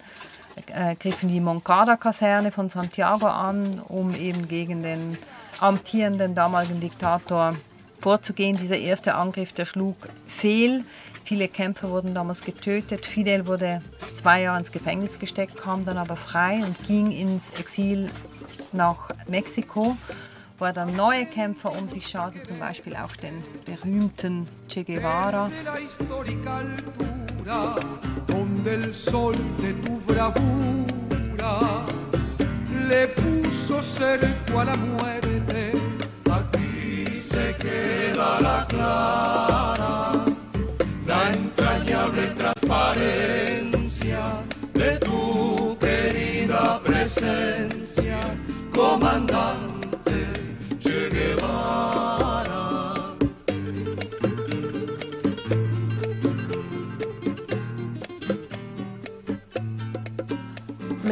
äh, griffen die Moncada-Kaserne von Santiago an, um eben gegen den amtierenden damaligen Diktator vorzugehen. Dieser erste Angriff, der schlug fehl. Viele Kämpfer wurden damals getötet. Fidel wurde zwei Jahre ins Gefängnis gesteckt, kam dann aber frei und ging ins Exil nach Mexiko, wo er dann neue Kämpfer um sich schaute, zum Beispiel auch den berühmten Che Guevara. Donde el sol de tu bravura le puso cerco a la muerte. Aquí se queda la clara, la entrañable transparencia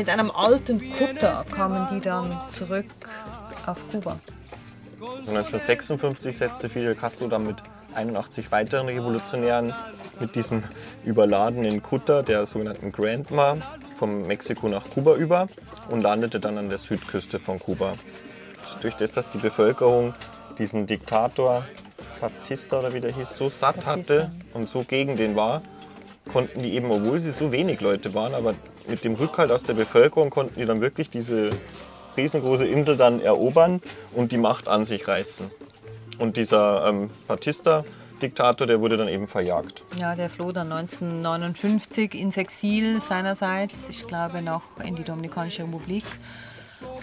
Mit einem alten Kutter kamen die dann zurück auf Kuba. 1956 setzte Fidel Castro dann mit 81 weiteren Revolutionären mit diesem überladenen Kutter, der sogenannten Grandma, von Mexiko nach Kuba über und landete dann an der Südküste von Kuba. Durch das, dass die Bevölkerung diesen Diktator Batista oder wie der hieß, so satt hatte und so gegen den war, konnten die eben, obwohl sie so wenig Leute waren, aber mit dem Rückhalt aus der Bevölkerung konnten die dann wirklich diese riesengroße Insel dann erobern und die Macht an sich reißen. Und dieser ähm, Batista, Diktator, der wurde dann eben verjagt. Ja, der floh dann 1959 ins Exil seinerseits, ich glaube noch in die Dominikanische Republik.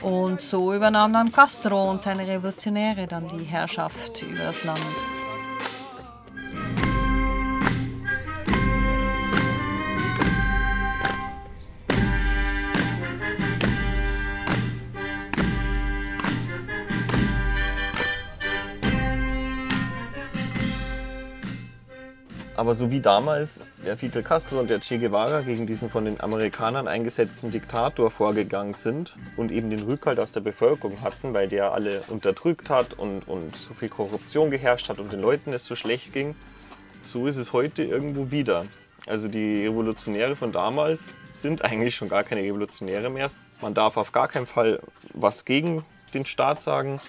Und so übernahm dann Castro und seine Revolutionäre dann die Herrschaft über das Land. Aber so wie damals der Fidel Castro und der Che Guevara gegen diesen von den Amerikanern eingesetzten Diktator vorgegangen sind und eben den Rückhalt aus der Bevölkerung hatten, weil der alle unterdrückt hat und, und so viel Korruption geherrscht hat und den Leuten es so schlecht ging, so ist es heute irgendwo wieder. Also die Revolutionäre von damals sind eigentlich schon gar keine Revolutionäre mehr. Man darf auf gar keinen Fall was gegen den Staat sagen.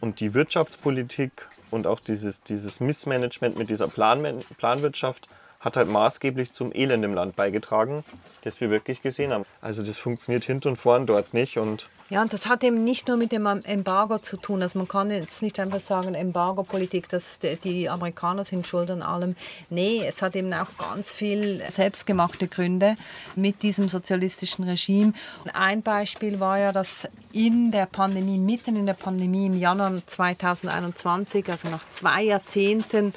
Und die Wirtschaftspolitik und auch dieses, dieses Missmanagement mit dieser Plan Planwirtschaft hat halt maßgeblich zum Elend im Land beigetragen, das wir wirklich gesehen haben. Also das funktioniert hinten und vorn dort nicht und ja, und das hat eben nicht nur mit dem Embargo zu tun. Also man kann jetzt nicht einfach sagen, Embargo-Politik, dass die Amerikaner sind schuld an allem. Nee, es hat eben auch ganz viel selbstgemachte Gründe mit diesem sozialistischen Regime. Und ein Beispiel war ja, dass in der Pandemie, mitten in der Pandemie im Januar 2021, also nach zwei Jahrzehnten,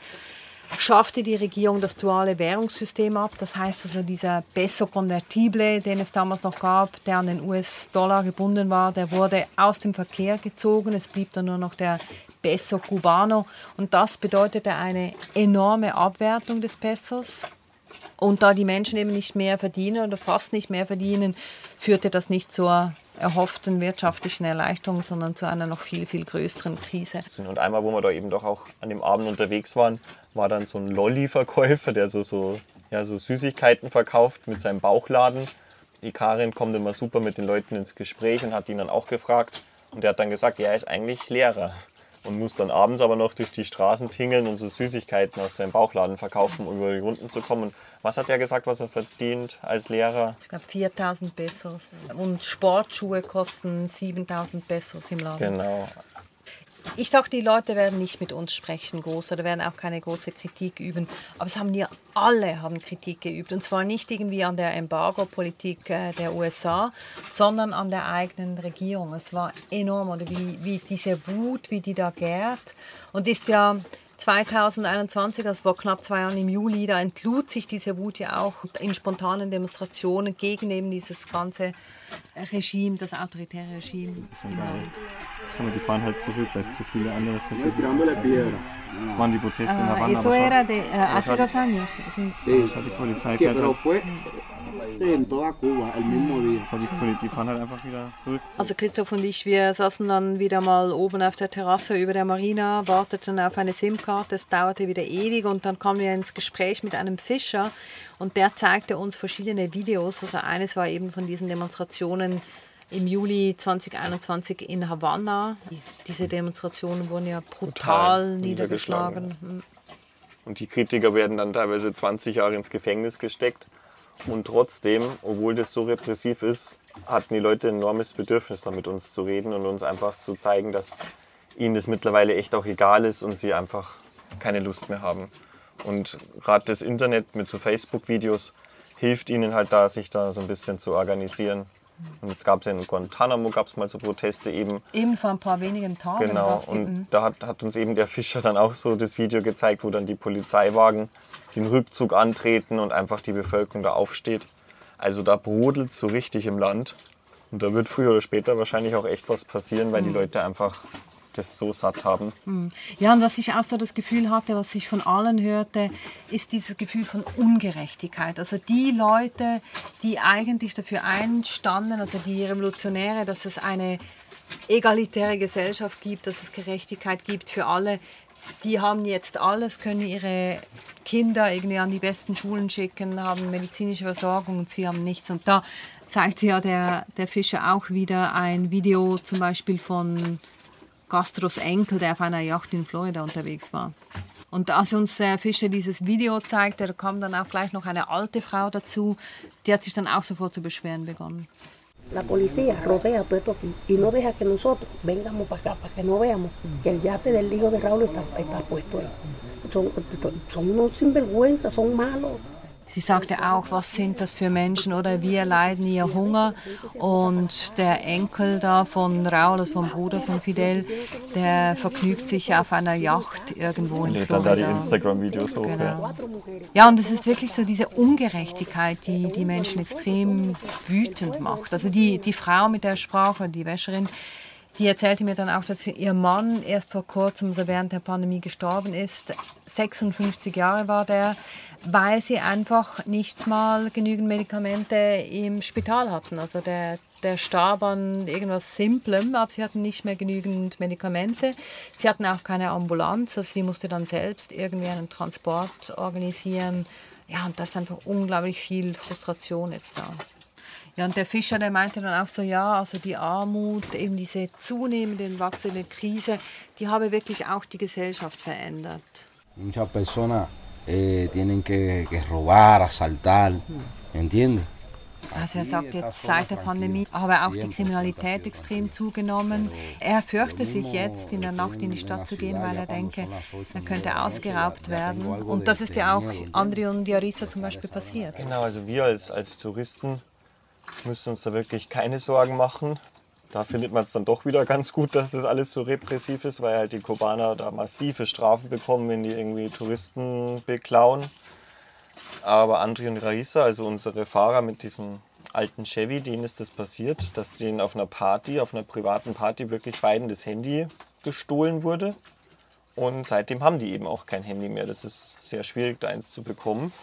schaffte die Regierung das duale Währungssystem ab. Das heißt also, dieser Peso Convertible, den es damals noch gab, der an den US-Dollar gebunden war, der wurde aus dem Verkehr gezogen. Es blieb dann nur noch der Peso Cubano. Und das bedeutete eine enorme Abwertung des Pesos. Und da die Menschen eben nicht mehr verdienen oder fast nicht mehr verdienen, führte das nicht zur erhofften wirtschaftlichen Erleichterung, sondern zu einer noch viel, viel größeren Krise. Und einmal, wo wir da eben doch auch an dem Abend unterwegs waren, war dann so ein Lolli-Verkäufer, der so, so, ja, so Süßigkeiten verkauft mit seinem Bauchladen. Die Karin kommt immer super mit den Leuten ins Gespräch und hat ihn dann auch gefragt. Und der hat dann gesagt, ja, er ist eigentlich Lehrer und muss dann abends aber noch durch die Straßen tingeln und so Süßigkeiten aus seinem Bauchladen verkaufen, um über die Runden zu kommen. Was hat er gesagt, was er verdient als Lehrer? Ich glaube 4000 Pesos. Und Sportschuhe kosten 7000 Pesos im Laden. Genau. Ich dachte, die Leute werden nicht mit uns sprechen, groß, oder werden auch keine große Kritik üben. Aber es haben ja alle haben Kritik geübt. Und zwar nicht irgendwie an der Embargo-Politik äh, der USA, sondern an der eigenen Regierung. Es war enorm, oder wie, wie diese Wut, wie die da gärt. Und ist ja 2021, also vor knapp zwei Jahren im Juli, da entlud sich diese Wut ja auch in spontanen Demonstrationen gegen eben dieses ganze Regime, das autoritäre Regime im Land. Schau mal, die fahren halt zurück, weil es zu viele andere sind. Das waren die Proteste in Ah, Havanna. eso era de, hace dos años. sí. Die Polizei que, fährt halt, fue sí, en toda Cuba el mismo día. schau, die, die fahren halt einfach wieder zurück. Also Christoph und ich, wir saßen dann wieder mal oben auf der Terrasse über der Marina, warteten auf eine SIM-Karte, es dauerte wieder ewig und dann kamen wir ins Gespräch mit einem Fischer und der zeigte uns verschiedene Videos. Also eines war eben von diesen Demonstrationen im Juli 2021 in Havanna. Diese Demonstrationen wurden ja brutal, Brutal niedergeschlagen. niedergeschlagen. Und die Kritiker werden dann teilweise 20 Jahre ins Gefängnis gesteckt. Und trotzdem, obwohl das so repressiv ist, hatten die Leute ein enormes Bedürfnis, da mit uns zu reden und uns einfach zu zeigen, dass ihnen das mittlerweile echt auch egal ist und sie einfach keine Lust mehr haben. Und gerade das Internet mit so Facebook-Videos hilft ihnen halt da, sich da so ein bisschen zu organisieren. Und jetzt gab es ja in Guantanamo gab's mal so Proteste eben. Eben vor ein paar wenigen Tagen. Genau, und da hat, hat uns eben der Fischer dann auch so das Video gezeigt, wo dann die Polizeiwagen den Rückzug antreten und einfach die Bevölkerung da aufsteht. Also da brodelt so richtig im Land. Und da wird früher oder später wahrscheinlich auch echt was passieren, weil die Leute einfach das so satt haben. Ja, und was ich auch so das Gefühl hatte, was ich von allen hörte, ist dieses Gefühl von Ungerechtigkeit. Also die Leute, die eigentlich dafür einstanden, also die Revolutionäre, dass es eine egalitäre Gesellschaft gibt, dass es Gerechtigkeit gibt für alle. Die haben jetzt alles, können ihre Kinder irgendwie an die besten Schulen schicken, haben medizinische Versorgung und sie haben nichts. Und da zeigte ja der, der Fischer auch wieder ein Video zum Beispiel von Castros Enkel, der auf einer Yacht in Florida unterwegs war. Und als uns der Fischer dieses Video zeigte, da kam dann auch gleich noch eine alte Frau dazu, die hat sich dann auch sofort zu beschweren begonnen. La policía rodea esto aquí y no deja que nosotros vengamos para acá, para que no veamos que el yate del hijo de Raúl está, está puesto ahí. Son, son unos sinvergüenzas, son malos. Sie sagte auch, was sind das für Menschen oder wir leiden hier Hunger. Und der Enkel da von Raul, also vom Bruder von Fidel, der vergnügt sich auf einer Yacht irgendwo in Florida. dann da die Instagram-Videos hoch. Genau. Ja, und es ist wirklich so diese Ungerechtigkeit, die die Menschen extrem wütend macht. Also die, die Frau mit der Sprache, die Wäscherin, die erzählte mir dann auch, dass ihr Mann erst vor kurzem, also während der Pandemie gestorben ist. 56 Jahre war der weil sie einfach nicht mal genügend Medikamente im Spital hatten. Also der, der starb an irgendwas Simplem, aber sie hatten nicht mehr genügend Medikamente. Sie hatten auch keine Ambulanz, also sie musste dann selbst irgendwie einen Transport organisieren. Ja, und das ist einfach unglaublich viel Frustration jetzt da. Ja, und der Fischer, der meinte dann auch so, ja, also die Armut, eben diese zunehmende, wachsende Krise, die habe wirklich auch die Gesellschaft verändert. Muchas personas eh, tienen que, que robar, asaltar, ¿entiendes? Also er sagt jetzt, seit der Pandemie habe auch die Kriminalität extrem zugenommen. Er fürchte sich jetzt, in der Nacht in die Stadt zu gehen, weil er denke, er könnte ausgeraubt werden. Und das ist ja auch André und Diarissa zum Beispiel passiert. Genau, also wir als, als Touristen müssen uns da wirklich keine Sorgen machen. Da findet man es dann doch wieder ganz gut, dass das alles so repressiv ist, weil halt die Kubaner da massive Strafen bekommen, wenn die irgendwie Touristen beklauen. Aber Andri und Raisa, also unsere Fahrer mit diesem alten Chevy, denen ist das passiert, dass denen auf einer Party, auf einer privaten Party wirklich beiden das Handy gestohlen wurde. Und seitdem haben die eben auch kein Handy mehr. Das ist sehr schwierig, da eins zu bekommen.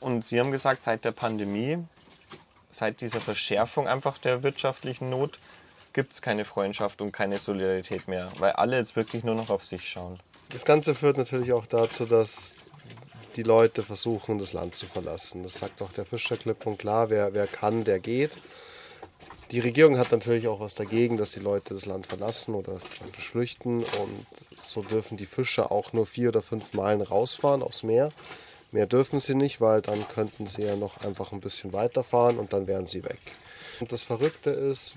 Und sie haben gesagt, seit der Pandemie, seit dieser Verschärfung einfach der wirtschaftlichen Not, gibt es keine Freundschaft und keine Solidarität mehr, weil alle jetzt wirklich nur noch auf sich schauen. Das Ganze führt natürlich auch dazu, dass die Leute versuchen, das Land zu verlassen. Das sagt auch der Fischer klipp und klar, wer, wer kann, der geht. Die Regierung hat natürlich auch was dagegen, dass die Leute das Land verlassen oder flüchten. Und so dürfen die Fischer auch nur vier oder fünf Meilen rausfahren aufs Meer. Mehr dürfen sie nicht, weil dann könnten sie ja noch einfach ein bisschen weiterfahren und dann wären sie weg. Und das Verrückte ist,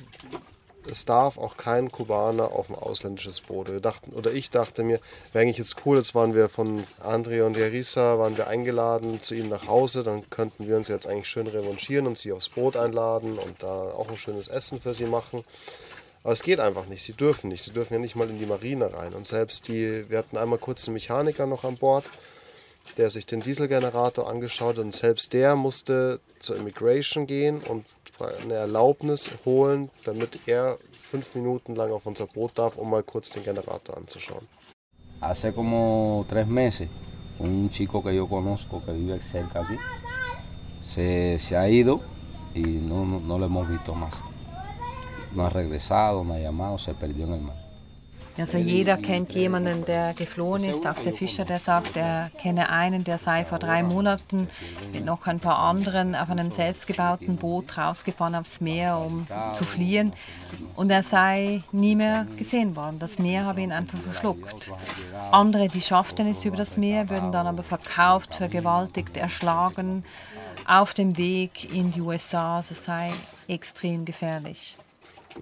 es darf auch kein Kubaner auf ein ausländisches Boot. Wir dachten, oder ich dachte mir, wäre eigentlich jetzt cool, jetzt waren wir von Andrea und Yarisa, waren wir eingeladen zu ihnen nach Hause, dann könnten wir uns jetzt eigentlich schön revanchieren und sie aufs Boot einladen und da auch ein schönes Essen für sie machen. Aber es geht einfach nicht, sie dürfen nicht, sie dürfen ja nicht mal in die Marine rein. Und selbst die, wir hatten einmal kurz einen Mechaniker noch an Bord, der sich den Dieselgenerator angeschaut hat und selbst der musste zur Immigration gehen und eine Erlaubnis holen, damit er fünf Minuten lang auf unser Boot darf, um mal kurz den Generator anzuschauen. Hace como tres meses, un chico que yo conozco que vive cerca aquí, se, se ha ido y no, no, no lo hemos visto más. No ha regresado, no ha llamado, se perdió en el mar. Also jeder kennt jemanden, der geflohen ist. Auch der Fischer, der sagt, er kenne einen, der sei vor drei Monaten mit noch ein paar anderen auf einem selbstgebauten Boot rausgefahren aufs Meer, um zu fliehen. Und er sei nie mehr gesehen worden. Das Meer habe ihn einfach verschluckt. Andere, die schafften es über das Meer, würden dann aber verkauft, vergewaltigt, erschlagen auf dem Weg in die USA. Also es sei extrem gefährlich.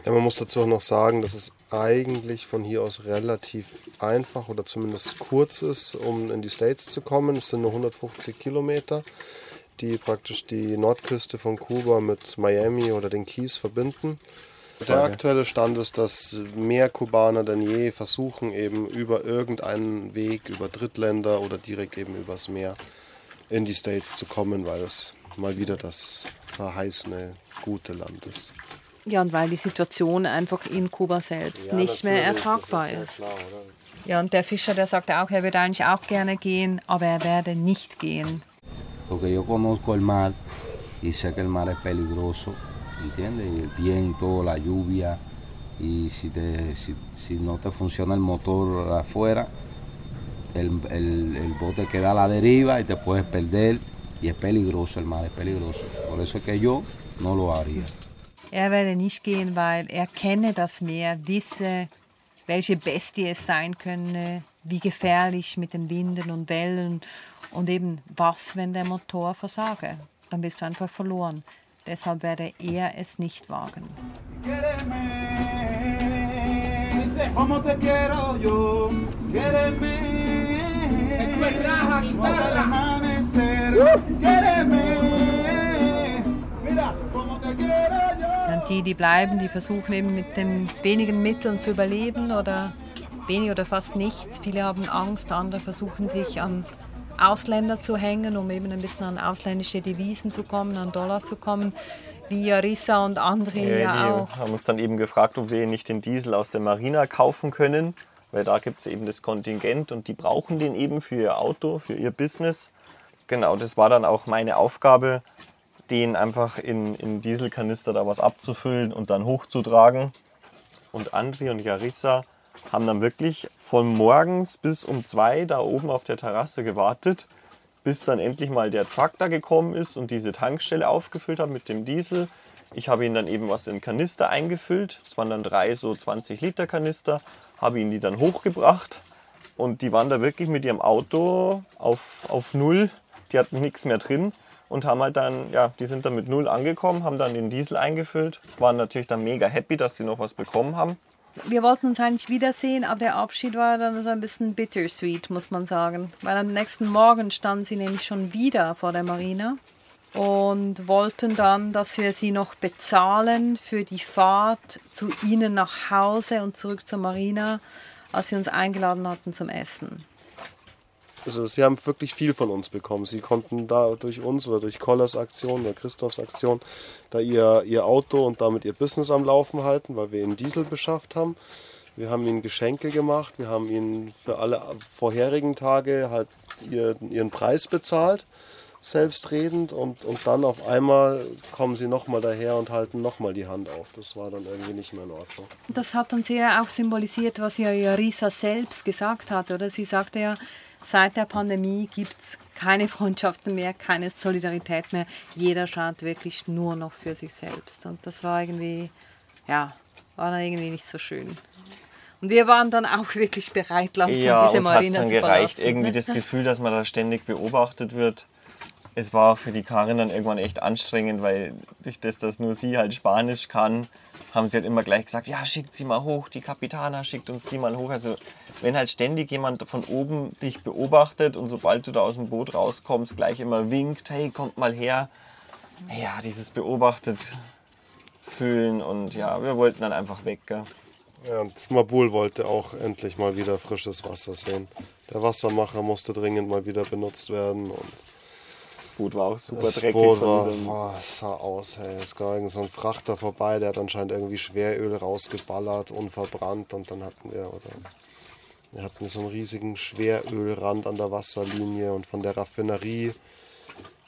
Ja, man muss dazu auch noch sagen, dass es eigentlich von hier aus relativ einfach oder zumindest kurz ist, um in die States zu kommen. Es sind nur 150 Kilometer, die praktisch die Nordküste von Kuba mit Miami oder den Keys verbinden. Der aktuelle Stand ist, dass mehr Kubaner denn je versuchen, eben über irgendeinen Weg, über Drittländer oder direkt eben übers Meer in die States zu kommen, weil es mal wieder das verheißene, gute Land ist. Ja, und weil die Situation einfach in Kuba selbst ja, nicht mehr ertragbar ist. ist. Klar, ja, und der Fischer, der sagte auch, er würde eigentlich auch gerne gehen, aber er werde nicht gehen. Porque yo conozco el mar y sé que el mar es peligroso, ¿entiendes? El viento, la lluvia, y si, te, si, si no te funciona el motor afuera, el, el, el bote queda a la deriva y te puedes perder y es peligroso, el mar es peligroso. Por eso es que yo no lo haría. Er werde nicht gehen, weil er kenne das Meer, wisse, welche Bestie es sein könne, wie gefährlich mit den Winden und Wellen und eben was, wenn der Motor versage. Dann bist du einfach verloren. Deshalb werde er es nicht wagen. Mira, como te quiero die, die bleiben, die versuchen eben mit den wenigen Mitteln zu überleben oder wenig oder fast nichts. Viele haben Angst, andere versuchen sich an Ausländer zu hängen, um eben ein bisschen an ausländische Devisen zu kommen, an Dollar zu kommen, wie Arissa und andere Ja, ja auch. haben uns dann eben gefragt, ob wir nicht den Diesel aus der Marina kaufen können, weil da gibt es eben das Kontingent und die brauchen den eben für ihr Auto, für ihr Business. Genau, das war dann auch meine Aufgabe, den einfach in, in Dieselkanister da was abzufüllen und dann hochzutragen. Und Andri und Jarissa haben dann wirklich von morgens bis um zwei da oben auf der Terrasse gewartet, bis dann endlich mal der Truck da gekommen ist und diese Tankstelle aufgefüllt hat mit dem Diesel. Ich habe ihnen dann eben was in Kanister eingefüllt. Es waren dann drei so 20 Liter Kanister, habe ihnen die dann hochgebracht und die waren da wirklich mit ihrem Auto auf, auf Null. Die hatten nichts mehr drin und haben halt dann, ja, die sind dann mit Null angekommen, haben dann den Diesel eingefüllt, waren natürlich dann mega happy, dass sie noch was bekommen haben. Wir wollten uns eigentlich wiedersehen, aber der Abschied war dann so ein bisschen bittersweet, muss man sagen. Weil am nächsten Morgen standen sie nämlich schon wieder vor der Marina und wollten dann, dass wir sie noch bezahlen für die Fahrt zu ihnen nach Hause und zurück zur Marina, als sie uns eingeladen hatten zum Essen. Also sie haben wirklich viel von uns bekommen. Sie konnten da durch uns oder durch Kollers Aktion oder Christophs Aktion da ihr, ihr Auto und damit ihr Business am Laufen halten, weil wir ihnen Diesel beschafft haben. Wir haben ihnen Geschenke gemacht, wir haben ihnen für alle vorherigen Tage halt ihr, ihren Preis bezahlt, selbstredend und, und dann auf einmal kommen sie nochmal daher und halten nochmal die Hand auf. Das war dann irgendwie nicht mehr in Ordnung. Das hat dann sehr auch symbolisiert, was ja Jarisa selbst gesagt hat, oder? Sie sagte ja, seit der Pandemie gibt es keine Freundschaften mehr, keine Solidarität mehr. Jeder schaut wirklich nur noch für sich selbst. Und das war irgendwie, ja, war dann irgendwie nicht so schön. Und wir waren dann auch wirklich bereit, langsam ja, diese Marina dann zu gereicht. verlassen. Irgendwie das Gefühl, dass man da ständig beobachtet wird. Es war für die Karin dann irgendwann echt anstrengend, weil durch das, dass nur sie halt Spanisch kann, haben sie halt immer gleich gesagt, ja, schickt sie mal hoch, die Kapitana schickt uns die mal hoch. Also wenn halt ständig jemand von oben dich beobachtet und sobald du da aus dem Boot rauskommst, gleich immer winkt, hey, kommt mal her. Ja, dieses beobachtet fühlen und ja, wir wollten dann einfach weg. Gell? Ja, und Mabul wollte auch endlich mal wieder frisches Wasser sehen. Der Wassermacher musste dringend mal wieder benutzt werden und Boot war auch super das dreckig Boot von war, boah, es sah aus, hey. Es kam irgend so ein Frachter vorbei, der hat anscheinend irgendwie Schweröl rausgeballert, unverbrannt und dann hatten wir, oder wir hatten so einen riesigen Schwerölrand an der Wasserlinie und von der Raffinerie,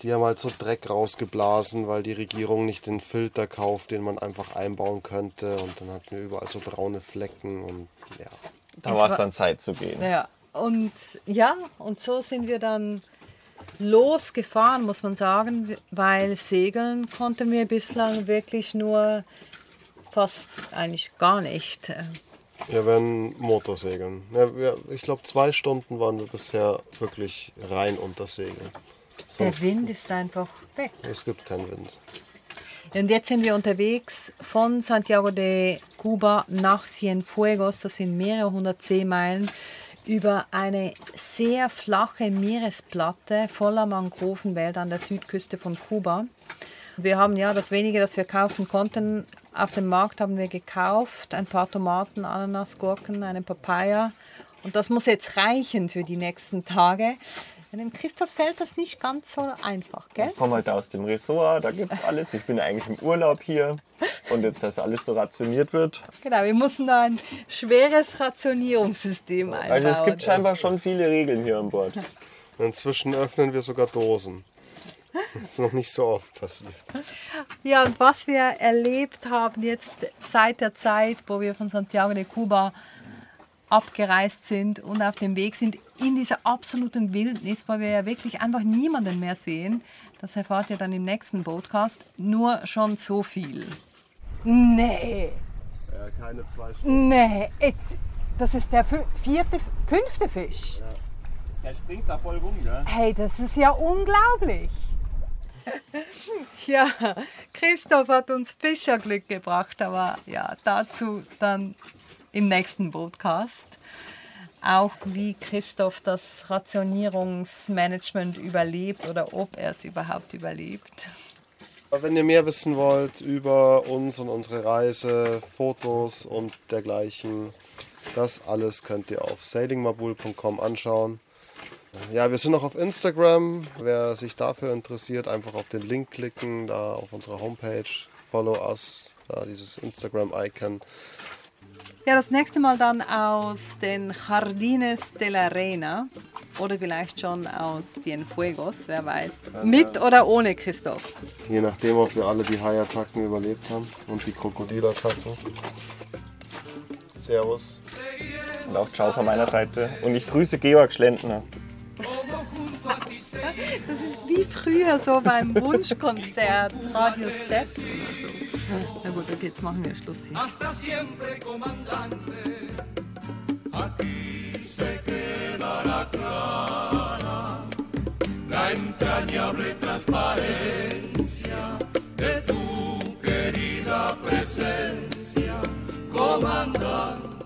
die haben halt so Dreck rausgeblasen, weil die Regierung nicht den Filter kauft, den man einfach einbauen könnte und dann hatten wir überall so braune Flecken und ja. Da war es dann Zeit zu gehen. Ja, und ja, und so sind wir dann losgefahren, muss man sagen, weil segeln konnten wir bislang wirklich nur fast eigentlich gar nicht. Wir werden Motorsegeln. Ja, wir, ich glaube, zwei Stunden waren wir bisher wirklich rein unter Segeln. Der Wind ist einfach weg. es gibt keinen Wind. Und jetzt sind wir unterwegs von Santiago de Cuba nach Cienfuegos, das sind mehrere hundert Seemeilen, über eine sehr flache Meeresplatte voller Mangrovenwälder an der Südküste von Kuba. Wir haben ja das wenige, das wir kaufen konnten, auf dem Markt haben wir gekauft, ein paar Tomaten, Ananas, Gurken, eine Papaya. Und das muss jetzt reichen für die nächsten Tage. Dem Christoph fällt das nicht ganz so einfach, gell? Ich komme halt aus dem Ressort, da gibt es alles. Ich bin eigentlich im Urlaub hier. Und jetzt, dass alles so rationiert wird. Genau, wir mussten da ein schweres Rationierungssystem einbauen. Also es gibt scheinbar schon viele Regeln hier an Bord. Inzwischen öffnen wir sogar Dosen. Das ist noch nicht so oft passiert. Ja, und was wir erlebt haben jetzt seit der Zeit, wo wir von Santiago de Cuba abgereist sind und auf dem Weg sind in dieser absoluten Wildnis, wo wir ja wirklich einfach niemanden mehr sehen, das erfahrt ihr dann im nächsten Podcast, nur schon so viel. Nee. Ja, keine zwei Stunden. Nee, jetzt, das ist der vierte, fünfte Fisch. Ja. Der springt da voll rum, gell? Hey, das ist ja unglaublich. ja, Christoph hat uns Fischerglück gebracht, aber ja, dazu dann im nächsten Podcast. Auch wie Christoph das Rationierungsmanagement überlebt oder ob er es überhaupt überlebt. Wenn ihr mehr wissen wollt über uns und unsere Reise, Fotos und dergleichen, das alles könnt ihr auf sailingmabul.com anschauen. Ja, wir sind noch auf Instagram. Wer sich dafür interessiert, einfach auf den Link klicken, da auf unserer Homepage. Follow us, da dieses Instagram-Icon. Ja, das nächste Mal dann aus den Jardines de la Reina oder vielleicht schon aus Cienfuegos, wer weiß. Mit oder ohne Christoph? Je nachdem, ob wir alle die Haiattacken überlebt haben und die Krokodilattacken. Servus. Und auch Ciao von meiner Seite. Und ich grüße Georg Schlendner. Das ist wie früher so beim Wunschkonzert, Radio Z oder so. Na gut, okay, jetzt machen wir Schluss hier. la entrañable transparencia de tu querida presencia, comandante.